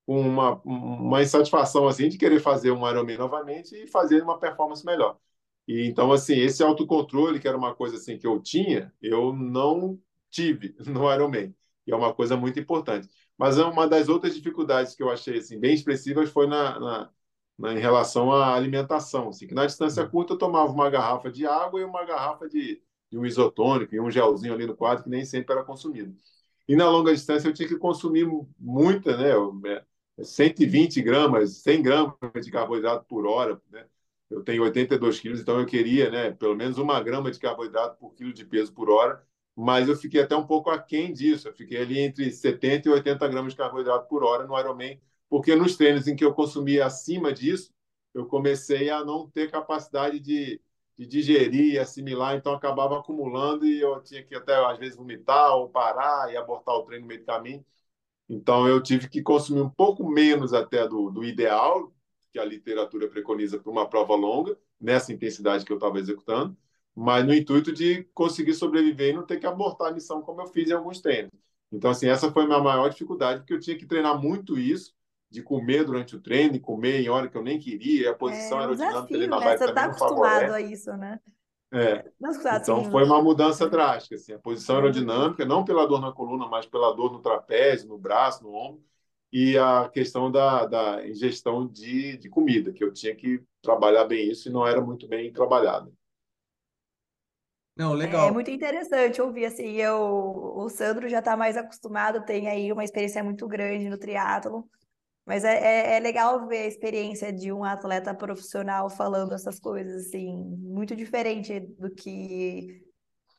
com uma, uma insatisfação assim de querer fazer um Ironman novamente e fazer uma performance melhor. E então assim, esse autocontrole, que era uma coisa assim que eu tinha, eu não tive no Ironman. E é uma coisa muito importante. Mas é uma das outras dificuldades que eu achei assim bem expressivas foi na, na, na em relação à alimentação, assim, que na distância curta eu tomava uma garrafa de água e uma garrafa de, de um isotônico e um gelzinho ali no quadro que nem sempre era consumido. E na longa distância eu tinha que consumir muita, né? 120 é, gramas, 100 gramas de carboidrato por hora, né? Eu tenho 82 quilos, então eu queria, né, pelo menos uma grama de carboidrato por quilo de peso por hora, mas eu fiquei até um pouco aquém disso. Eu fiquei ali entre 70 e 80 gramas de carboidrato por hora no Ironman, porque nos treinos em que eu consumia acima disso, eu comecei a não ter capacidade de, de digerir, assimilar, então acabava acumulando e eu tinha que até às vezes vomitar ou parar e abortar o treino no meio do caminho. Então eu tive que consumir um pouco menos até do, do ideal, que a literatura preconiza para uma prova longa, nessa intensidade que eu estava executando, mas no intuito de conseguir sobreviver e não ter que abortar a missão como eu fiz em alguns treinos. Então, assim, essa foi a minha maior dificuldade, porque eu tinha que treinar muito isso, de comer durante o treino, e comer em hora que eu nem queria, a posição é, aerodinâmica desafio, né? Você está acostumado a isso, né? É. Então foi uma mudança drástica, assim, a posição aerodinâmica, não pela dor na coluna, mas pela dor no trapézio, no braço, no ombro, e a questão da, da ingestão de, de comida, que eu tinha que trabalhar bem isso e não era muito bem trabalhado. Não, legal. É muito interessante ouvir assim, eu, o Sandro já está mais acostumado, tem aí uma experiência muito grande no triatlo, mas é, é, é, legal ver a experiência de um atleta profissional falando essas coisas, assim, muito diferente do que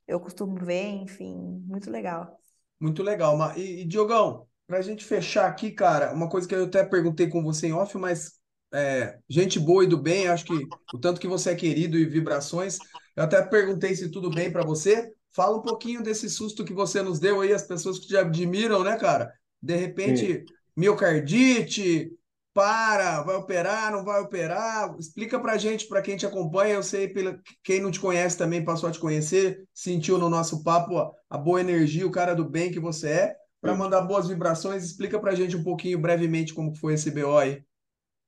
eu costumo ver, enfim, muito legal. Muito legal. E, e Diogão, para a gente fechar aqui, cara, uma coisa que eu até perguntei com você em off, mas é, gente boa e do bem, acho que o tanto que você é querido e vibrações, eu até perguntei se tudo bem para você. Fala um pouquinho desse susto que você nos deu aí, as pessoas que te admiram, né, cara? De repente, Sim. miocardite, para, vai operar, não vai operar? Explica pra gente, para quem te acompanha, eu sei, pela, quem não te conhece também passou a te conhecer, sentiu no nosso papo a, a boa energia, o cara do bem que você é para mandar boas vibrações. Explica para a gente um pouquinho, brevemente, como foi esse BO aí.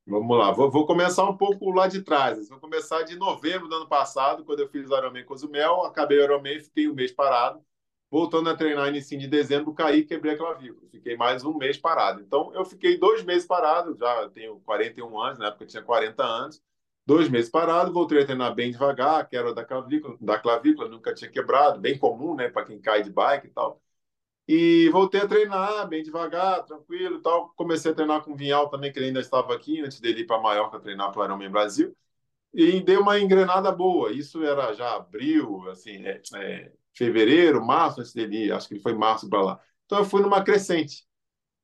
Vamos lá, vou, vou, começar um pouco lá de trás. Vou começar de novembro do ano passado, quando eu fiz o Ironman Cozumel. Acabei o Ironman, fiquei um mês parado. voltando a treinar início de dezembro, caí e quebrei a clavícula. Fiquei mais um mês parado. Então, eu fiquei dois meses parado, já tenho 41 anos, na época eu tinha 40 anos. Dois meses parado, voltei a treinar bem devagar, que era da clavícula, da clavícula, nunca tinha quebrado, bem comum, né, para quem cai de bike e tal. E voltei a treinar bem devagar, tranquilo tal. Comecei a treinar com o Vinhal também, que ele ainda estava aqui, antes dele ir para Maiorca treinar para o Ironman Brasil. E deu uma engrenada boa. Isso era já abril, assim, é, é, fevereiro, março, antes dele ir. Acho que foi março para lá. Então eu fui numa crescente.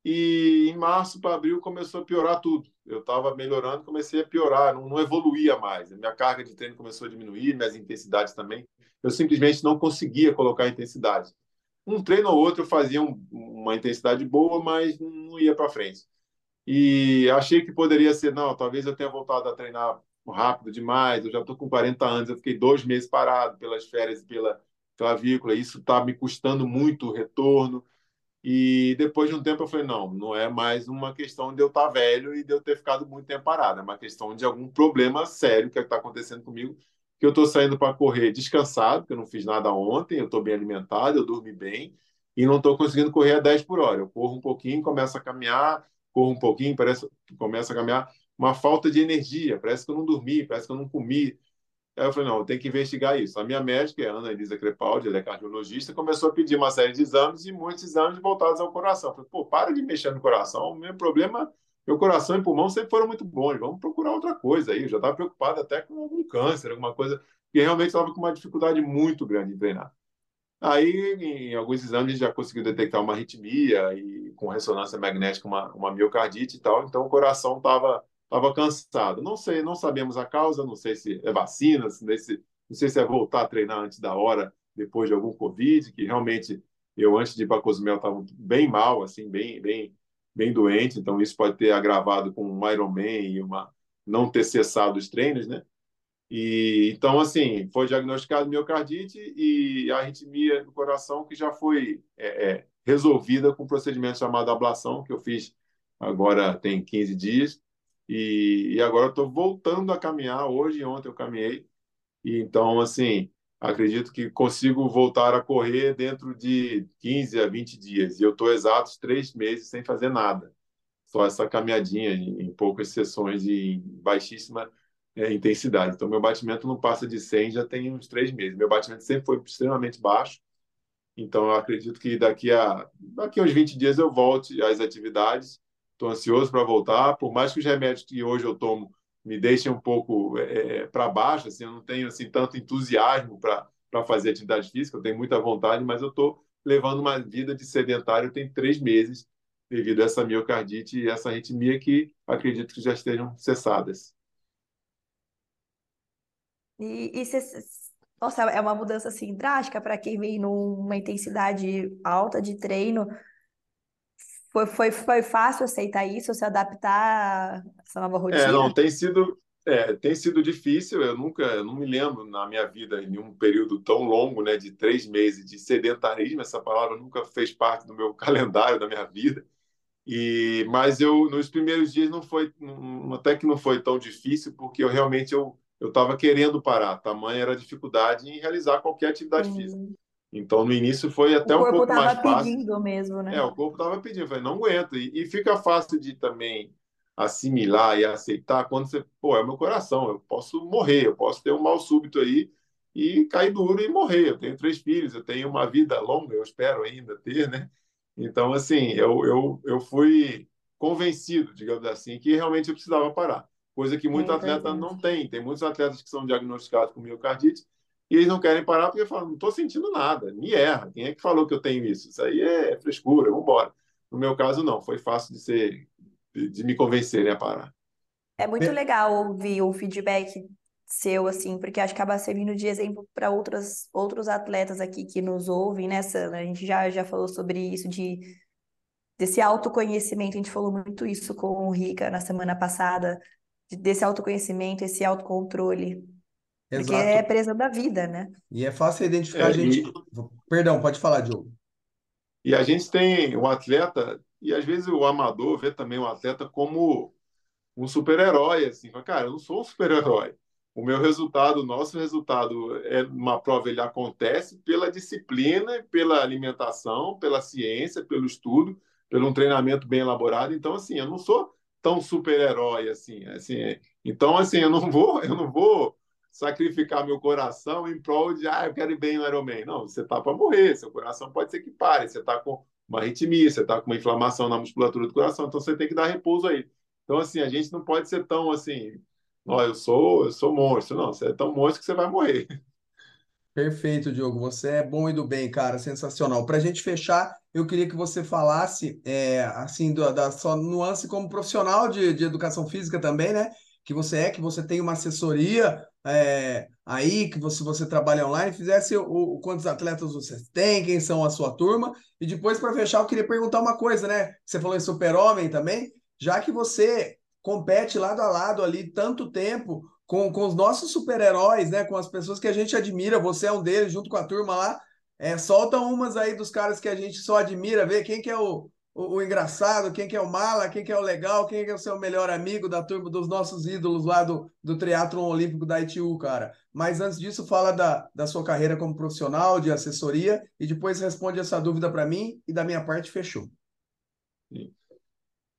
E em março para abril começou a piorar tudo. Eu estava melhorando, comecei a piorar, não, não evoluía mais. A minha carga de treino começou a diminuir, minhas intensidades também. Eu simplesmente não conseguia colocar intensidade um treino ou outro eu fazia um, uma intensidade boa, mas não ia para frente. E achei que poderia ser, não, talvez eu tenha voltado a treinar rápido demais, eu já estou com 40 anos, eu fiquei dois meses parado pelas férias e pela clavícula, isso está me custando muito o retorno. E depois de um tempo eu falei, não, não é mais uma questão de eu estar tá velho e de eu ter ficado muito tempo parado, é uma questão de algum problema sério que está acontecendo comigo que eu estou saindo para correr descansado, porque eu não fiz nada ontem, eu estou bem alimentado, eu dormi bem e não estou conseguindo correr a 10 por hora. Eu corro um pouquinho, começo a caminhar, corro um pouquinho, parece que começa a caminhar, uma falta de energia, parece que eu não dormi, parece que eu não comi. Aí eu falei, não, tenho que investigar isso. A minha médica, a Ana Elisa Crepaldi, ela é cardiologista, começou a pedir uma série de exames e muitos exames voltados ao coração. Eu falei, pô, para de mexer no coração, o meu problema meu coração e pulmão sempre foram muito bons. Vamos procurar outra coisa aí. Eu já estava preocupado até com algum câncer, alguma coisa, que realmente estava com uma dificuldade muito grande em treinar. Aí, em alguns exames, já conseguiu detectar uma arritmia e com ressonância magnética uma, uma miocardite e tal. Então, o coração estava tava cansado. Não sei, não sabemos a causa, não sei se é vacina, se, não sei se é voltar a treinar antes da hora, depois de algum Covid, que realmente eu, antes de ir para Cozumel, estava bem mal, assim, bem, bem bem doente, então isso pode ter agravado com um Ironman e uma não ter cessado os treinos, né? E então assim foi diagnosticado miocardite e arritmia do coração que já foi é, é, resolvida com um procedimento chamado ablação que eu fiz agora tem 15 dias. E, e agora estou voltando a caminhar. Hoje ontem eu caminhei. E então assim acredito que consigo voltar a correr dentro de 15 a 20 dias. E eu estou exatos três meses sem fazer nada. Só essa caminhadinha em poucas sessões de baixíssima é, intensidade. Então, meu batimento não passa de 100 já tem uns três meses. Meu batimento sempre foi extremamente baixo. Então, eu acredito que daqui a, daqui a uns 20 dias eu volte às atividades. Estou ansioso para voltar. Por mais que os remédios que hoje eu tomo me deixa um pouco é, é para baixo, assim, eu não tenho assim tanto entusiasmo para fazer atividade física, eu tenho muita vontade, mas eu estou levando uma vida de sedentário tem três meses devido a essa miocardite e essa arritmia que acredito que já estejam cessadas. E, e cê, nossa, é uma mudança assim drástica para quem vem numa intensidade alta de treino. Foi, foi, foi fácil aceitar isso, se adaptar a essa nova rotina? É, não, tem sido, é, tem sido difícil. Eu nunca, eu não me lembro na minha vida em um período tão longo, né, de três meses de sedentarismo. Essa palavra nunca fez parte do meu calendário da minha vida. E, mas eu nos primeiros dias não foi, até que não foi tão difícil, porque eu realmente eu eu estava querendo parar. Tamanha era a dificuldade em realizar qualquer atividade Sim. física. Então, no início foi até um pouco mais fácil. O corpo estava pedindo mesmo, né? É, o corpo estava pedindo. Eu falei, não aguento. E, e, fica fácil de também assimilar e aceitar quando você, pô, é meu coração, eu posso morrer, eu posso ter um mal súbito aí e cair duro e morrer. Eu tenho três filhos, eu tenho uma vida longa, eu espero ainda ter, né? Então, assim, eu, eu, eu fui convencido, digamos assim, que realmente eu precisava parar. Coisa que muito é atleta não tem. Tem muitos atletas que são diagnosticados com miocardite e eles não querem parar porque falam, não estou sentindo nada, me erra. Quem é que falou que eu tenho isso? Isso aí é frescura, vamos embora. No meu caso, não, foi fácil de ser, de, de me convencerem a parar. É muito legal ouvir o feedback seu, assim, porque acho que acaba servindo de exemplo para outros, outros atletas aqui que nos ouvem, né, Sandra? A gente já, já falou sobre isso, de desse autoconhecimento, a gente falou muito isso com o Rica na semana passada, desse autoconhecimento, esse autocontrole. Porque Exato. é presa da vida, né? E é fácil identificar é, a gente. E... Perdão, pode falar, Diogo. E a gente tem o atleta, e às vezes o amador vê também o atleta como um super-herói, assim, cara, eu não sou um super-herói. o meu resultado, o nosso resultado é uma prova ele acontece pela disciplina, pela alimentação, pela ciência, pelo estudo, pelo um treinamento bem elaborado. Então assim, eu não sou tão super-herói assim, assim. Então assim, eu não vou, eu não vou sacrificar meu coração em prol de, ah, eu quero ir bem no Ironman. Não, você tá para morrer, seu coração pode ser que pare, você tá com uma arritmia, você tá com uma inflamação na musculatura do coração, então você tem que dar repouso aí. Então assim, a gente não pode ser tão assim, ó, eu sou, eu sou monstro. Não, você é tão monstro que você vai morrer. Perfeito, Diogo. Você é bom e do bem, cara. Sensacional. Para a gente fechar, eu queria que você falasse, é, assim, da, da sua nuance como profissional de, de educação física também, né? Que você é, que você tem uma assessoria é, aí, que você, você trabalha online, fizesse o, o, quantos atletas você tem, quem são a sua turma. E depois, para fechar, eu queria perguntar uma coisa, né? Você falou em super-homem também, já que você compete lado a lado ali tanto tempo com, com os nossos super-heróis, né? Com as pessoas que a gente admira, você é um deles, junto com a turma lá. É, solta umas aí dos caras que a gente só admira, ver quem que é o, o, o, engraçado, quem que é o mala, quem que é o legal, quem que é o seu melhor amigo da turma dos nossos ídolos lá do, do triatlon olímpico da ITU, cara. Mas antes disso, fala da, da sua carreira como profissional, de assessoria, e depois responde essa dúvida para mim, e da minha parte, fechou.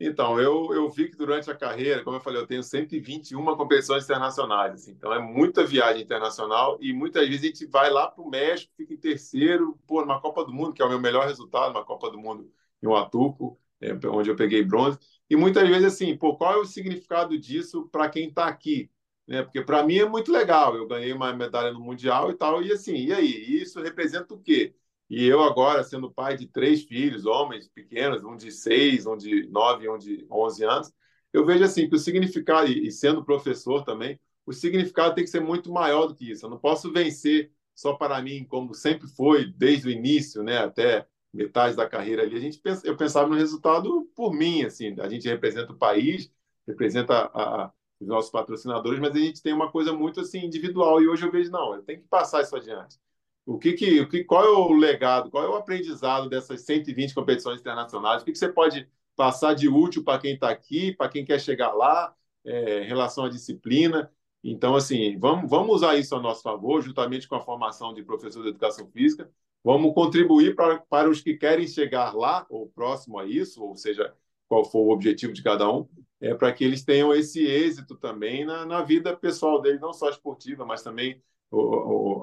Então, eu, eu vi que durante a carreira, como eu falei, eu tenho 121 competições internacionais. Assim, então, é muita viagem internacional e muitas vezes a gente vai lá para o México, fica em terceiro, pô, numa Copa do Mundo, que é o meu melhor resultado, uma Copa do Mundo em Huatuco, é, onde eu peguei bronze. E muitas vezes, assim, pô, qual é o significado disso para quem está aqui? Né? Porque para mim é muito legal, eu ganhei uma medalha no Mundial e tal, e assim, e aí? Isso representa o quê? E eu agora, sendo pai de três filhos, homens pequenos, um de seis, um de nove, um de onze anos, eu vejo assim que o significado, e sendo professor também, o significado tem que ser muito maior do que isso. Eu não posso vencer só para mim, como sempre foi, desde o início, né, até metade da carreira ali. A gente pensa, eu pensava no resultado por mim, assim, a gente representa o país, representa a, a, os nossos patrocinadores, mas a gente tem uma coisa muito assim individual e hoje eu vejo não, tenho que passar isso adiante. O que que, o que, qual é o legado, qual é o aprendizado dessas 120 competições internacionais? O que, que você pode passar de útil para quem está aqui, para quem quer chegar lá, é, em relação à disciplina? Então, assim, vamos, vamos usar isso a nosso favor, juntamente com a formação de professor de educação física. Vamos contribuir para, para os que querem chegar lá, ou próximo a isso, ou seja, qual for o objetivo de cada um, é para que eles tenham esse êxito também na, na vida pessoal deles, não só esportiva, mas também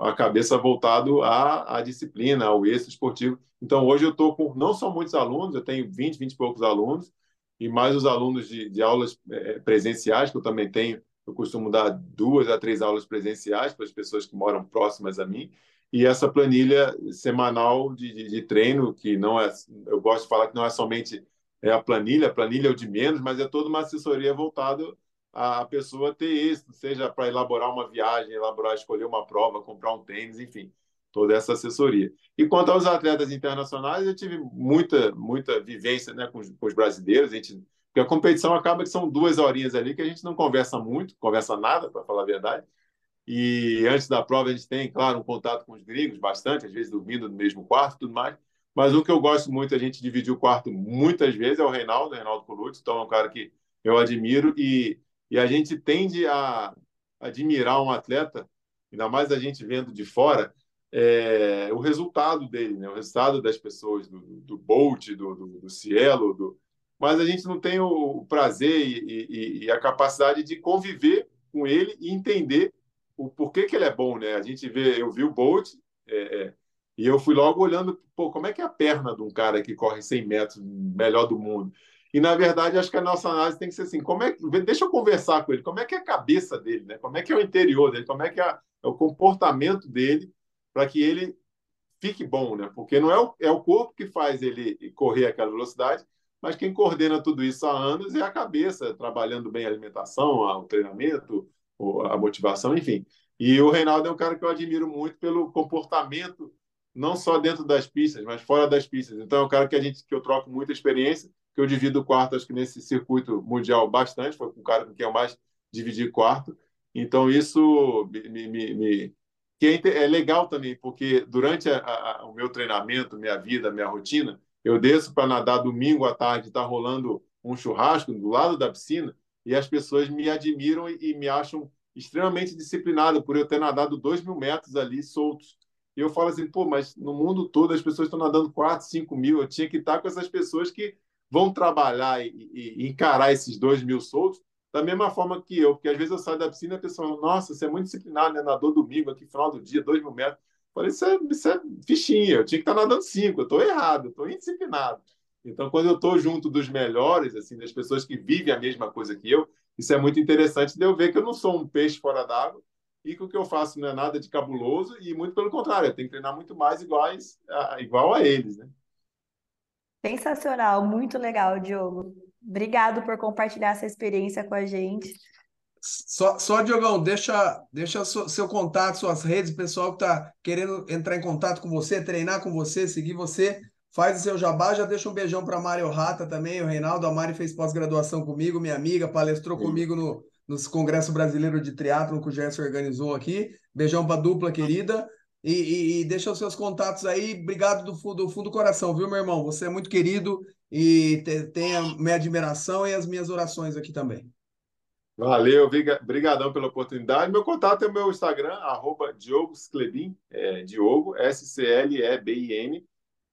a cabeça voltado à, à disciplina, ao êxito esportivo. Então, hoje eu estou com não só muitos alunos, eu tenho 20, 20 e poucos alunos, e mais os alunos de, de aulas é, presenciais, que eu também tenho. Eu costumo dar duas a três aulas presenciais para as pessoas que moram próximas a mim. E essa planilha semanal de, de, de treino, que não é, eu gosto de falar que não é somente é a planilha, a planilha é o de menos, mas é toda uma assessoria voltada a pessoa ter êxito, seja para elaborar uma viagem, elaborar, escolher uma prova, comprar um tênis, enfim, toda essa assessoria. E quanto aos atletas internacionais, eu tive muita, muita vivência né, com, os, com os brasileiros, a gente, porque a competição acaba que são duas horinhas ali que a gente não conversa muito, conversa nada, para falar a verdade. E antes da prova a gente tem, claro, um contato com os gringos, bastante, às vezes dormindo no mesmo quarto tudo mais. Mas um que eu gosto muito, a gente dividiu o quarto muitas vezes, é o Reinaldo, Reinaldo Colucci, então é um cara que eu admiro e e a gente tende a admirar um atleta, ainda mais a gente vendo de fora, é, o resultado dele, né? o resultado das pessoas, do, do Bolt, do, do, do Cielo, do... mas a gente não tem o prazer e, e, e, a capacidade de conviver com ele e entender o porquê que ele é bom. Né? A gente vê, eu vi o Bolt é, é, e eu fui logo olhando, pô, como é que é a perna de um cara que corre 100 metros, melhor do mundo? E, na verdade, acho que a nossa análise tem que ser assim: como é, deixa eu conversar com ele, como é que é a cabeça dele, né? como é que é o interior dele, como é que é, é o comportamento dele para que ele fique bom, né? Porque não é o, é o corpo que faz ele correr aquela velocidade, mas quem coordena tudo isso há anos é a cabeça, trabalhando bem a alimentação, o treinamento, a motivação, enfim. E o Reinaldo é um cara que eu admiro muito pelo comportamento, não só dentro das pistas, mas fora das pistas. Então é um cara que a gente que eu troco muita experiência que eu divido quarto, acho que nesse circuito mundial bastante, foi com o cara com quem eu mais dividi quarto. Então, isso me, me, me que é, é, legal também, porque durante a, a, o meu treinamento, minha vida, minha rotina, eu desço para nadar domingo à tarde, está rolando um churrasco do lado da piscina, e as pessoas me admiram e, e me acham extremamente disciplinado por eu ter nadado dois mil metros ali soltos. E eu falo assim, pô, mas no mundo todo as pessoas estão nadando 4, 5 mil. Eu tinha que estar com essas pessoas que vão trabalhar e, e, encarar esses dois mil soltos da mesma forma que eu, porque às vezes eu saio da piscina e a pessoa fala, nossa, você é muito disciplinado, né? Nadou domingo aqui, final do dia, dois mil metros. Eu falei, isso é, isso é fichinha, eu tinha que estar nadando cinco, eu estou errado, estou indisciplinado. Então, quando eu estou junto dos melhores, assim, das pessoas que vivem a mesma coisa que eu, isso é muito interessante de eu ver que eu não sou um peixe fora d'água e que o que eu faço não é nada de cabuloso e muito pelo contrário, eu tenho que treinar muito mais iguais a, igual a eles, né? Sensacional, muito legal, Diogo. Obrigado por compartilhar essa experiência com a gente. Só, só Diogão, deixa, deixa seu contato, suas redes, pessoal que está querendo entrar em contato com você, treinar com você, seguir você, faz o seu jabá, já deixa um beijão para a Mário Rata também, o Reinaldo, a Mari fez pós-graduação comigo, minha amiga, palestrou Sim. comigo no, no Congresso Brasileiro de Triatlo que o Gerson organizou aqui, beijão para a dupla querida, e, e, e, deixa os seus contatos aí, obrigado do, fundo, do fundo do coração, viu, meu irmão? Você é muito querido e te, tem a minha admiração e as minhas orações aqui também. Valeu, obrigadão pela oportunidade. Meu contato é o meu Instagram, arroba Diogo Sclebin, é, Diogo, S-C-L-E-B-I-N.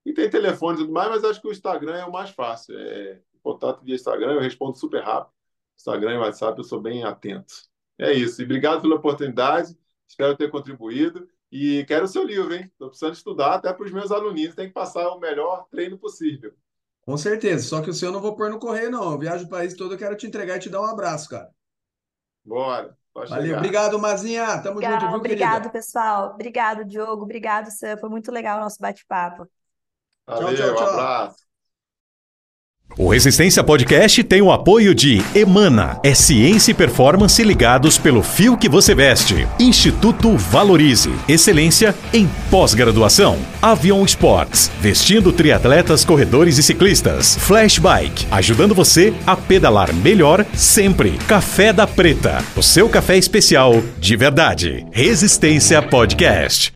E tem telefone e tudo mais, mas acho que o Instagram é o mais fácil. É, contato via Instagram, eu respondo super rápido. Instagram e WhatsApp, eu sou bem atento. É isso. E obrigado pela oportunidade. Espero ter contribuído. E quero o seu livro, hein? Estou precisando estudar até para os meus alunos. Tem que passar o melhor treino possível. Com certeza. Só que o seu eu não vou pôr no correio, não. Eu viajo o país todo, eu quero te entregar e te dar um abraço, cara. Bora. Valeu. Obrigado, Mazinha. Tamo Legal, junto, viu, Obrigado, querida? pessoal. Obrigado, Diogo. Obrigado, Sam. Foi muito legal o nosso bate-papo. Valeu, tchau, tchau, tchau. Um abraço. O Resistência Podcast tem o apoio de Emana, é ciência e performance ligados pelo fio que você veste. Instituto Valorize, excelência em pós-graduação. Avion Sports, vestindo triatletas, corredores e ciclistas. Flashbike, ajudando você a pedalar melhor sempre. Café da Preta, o seu café especial de verdade. Resistência Podcast.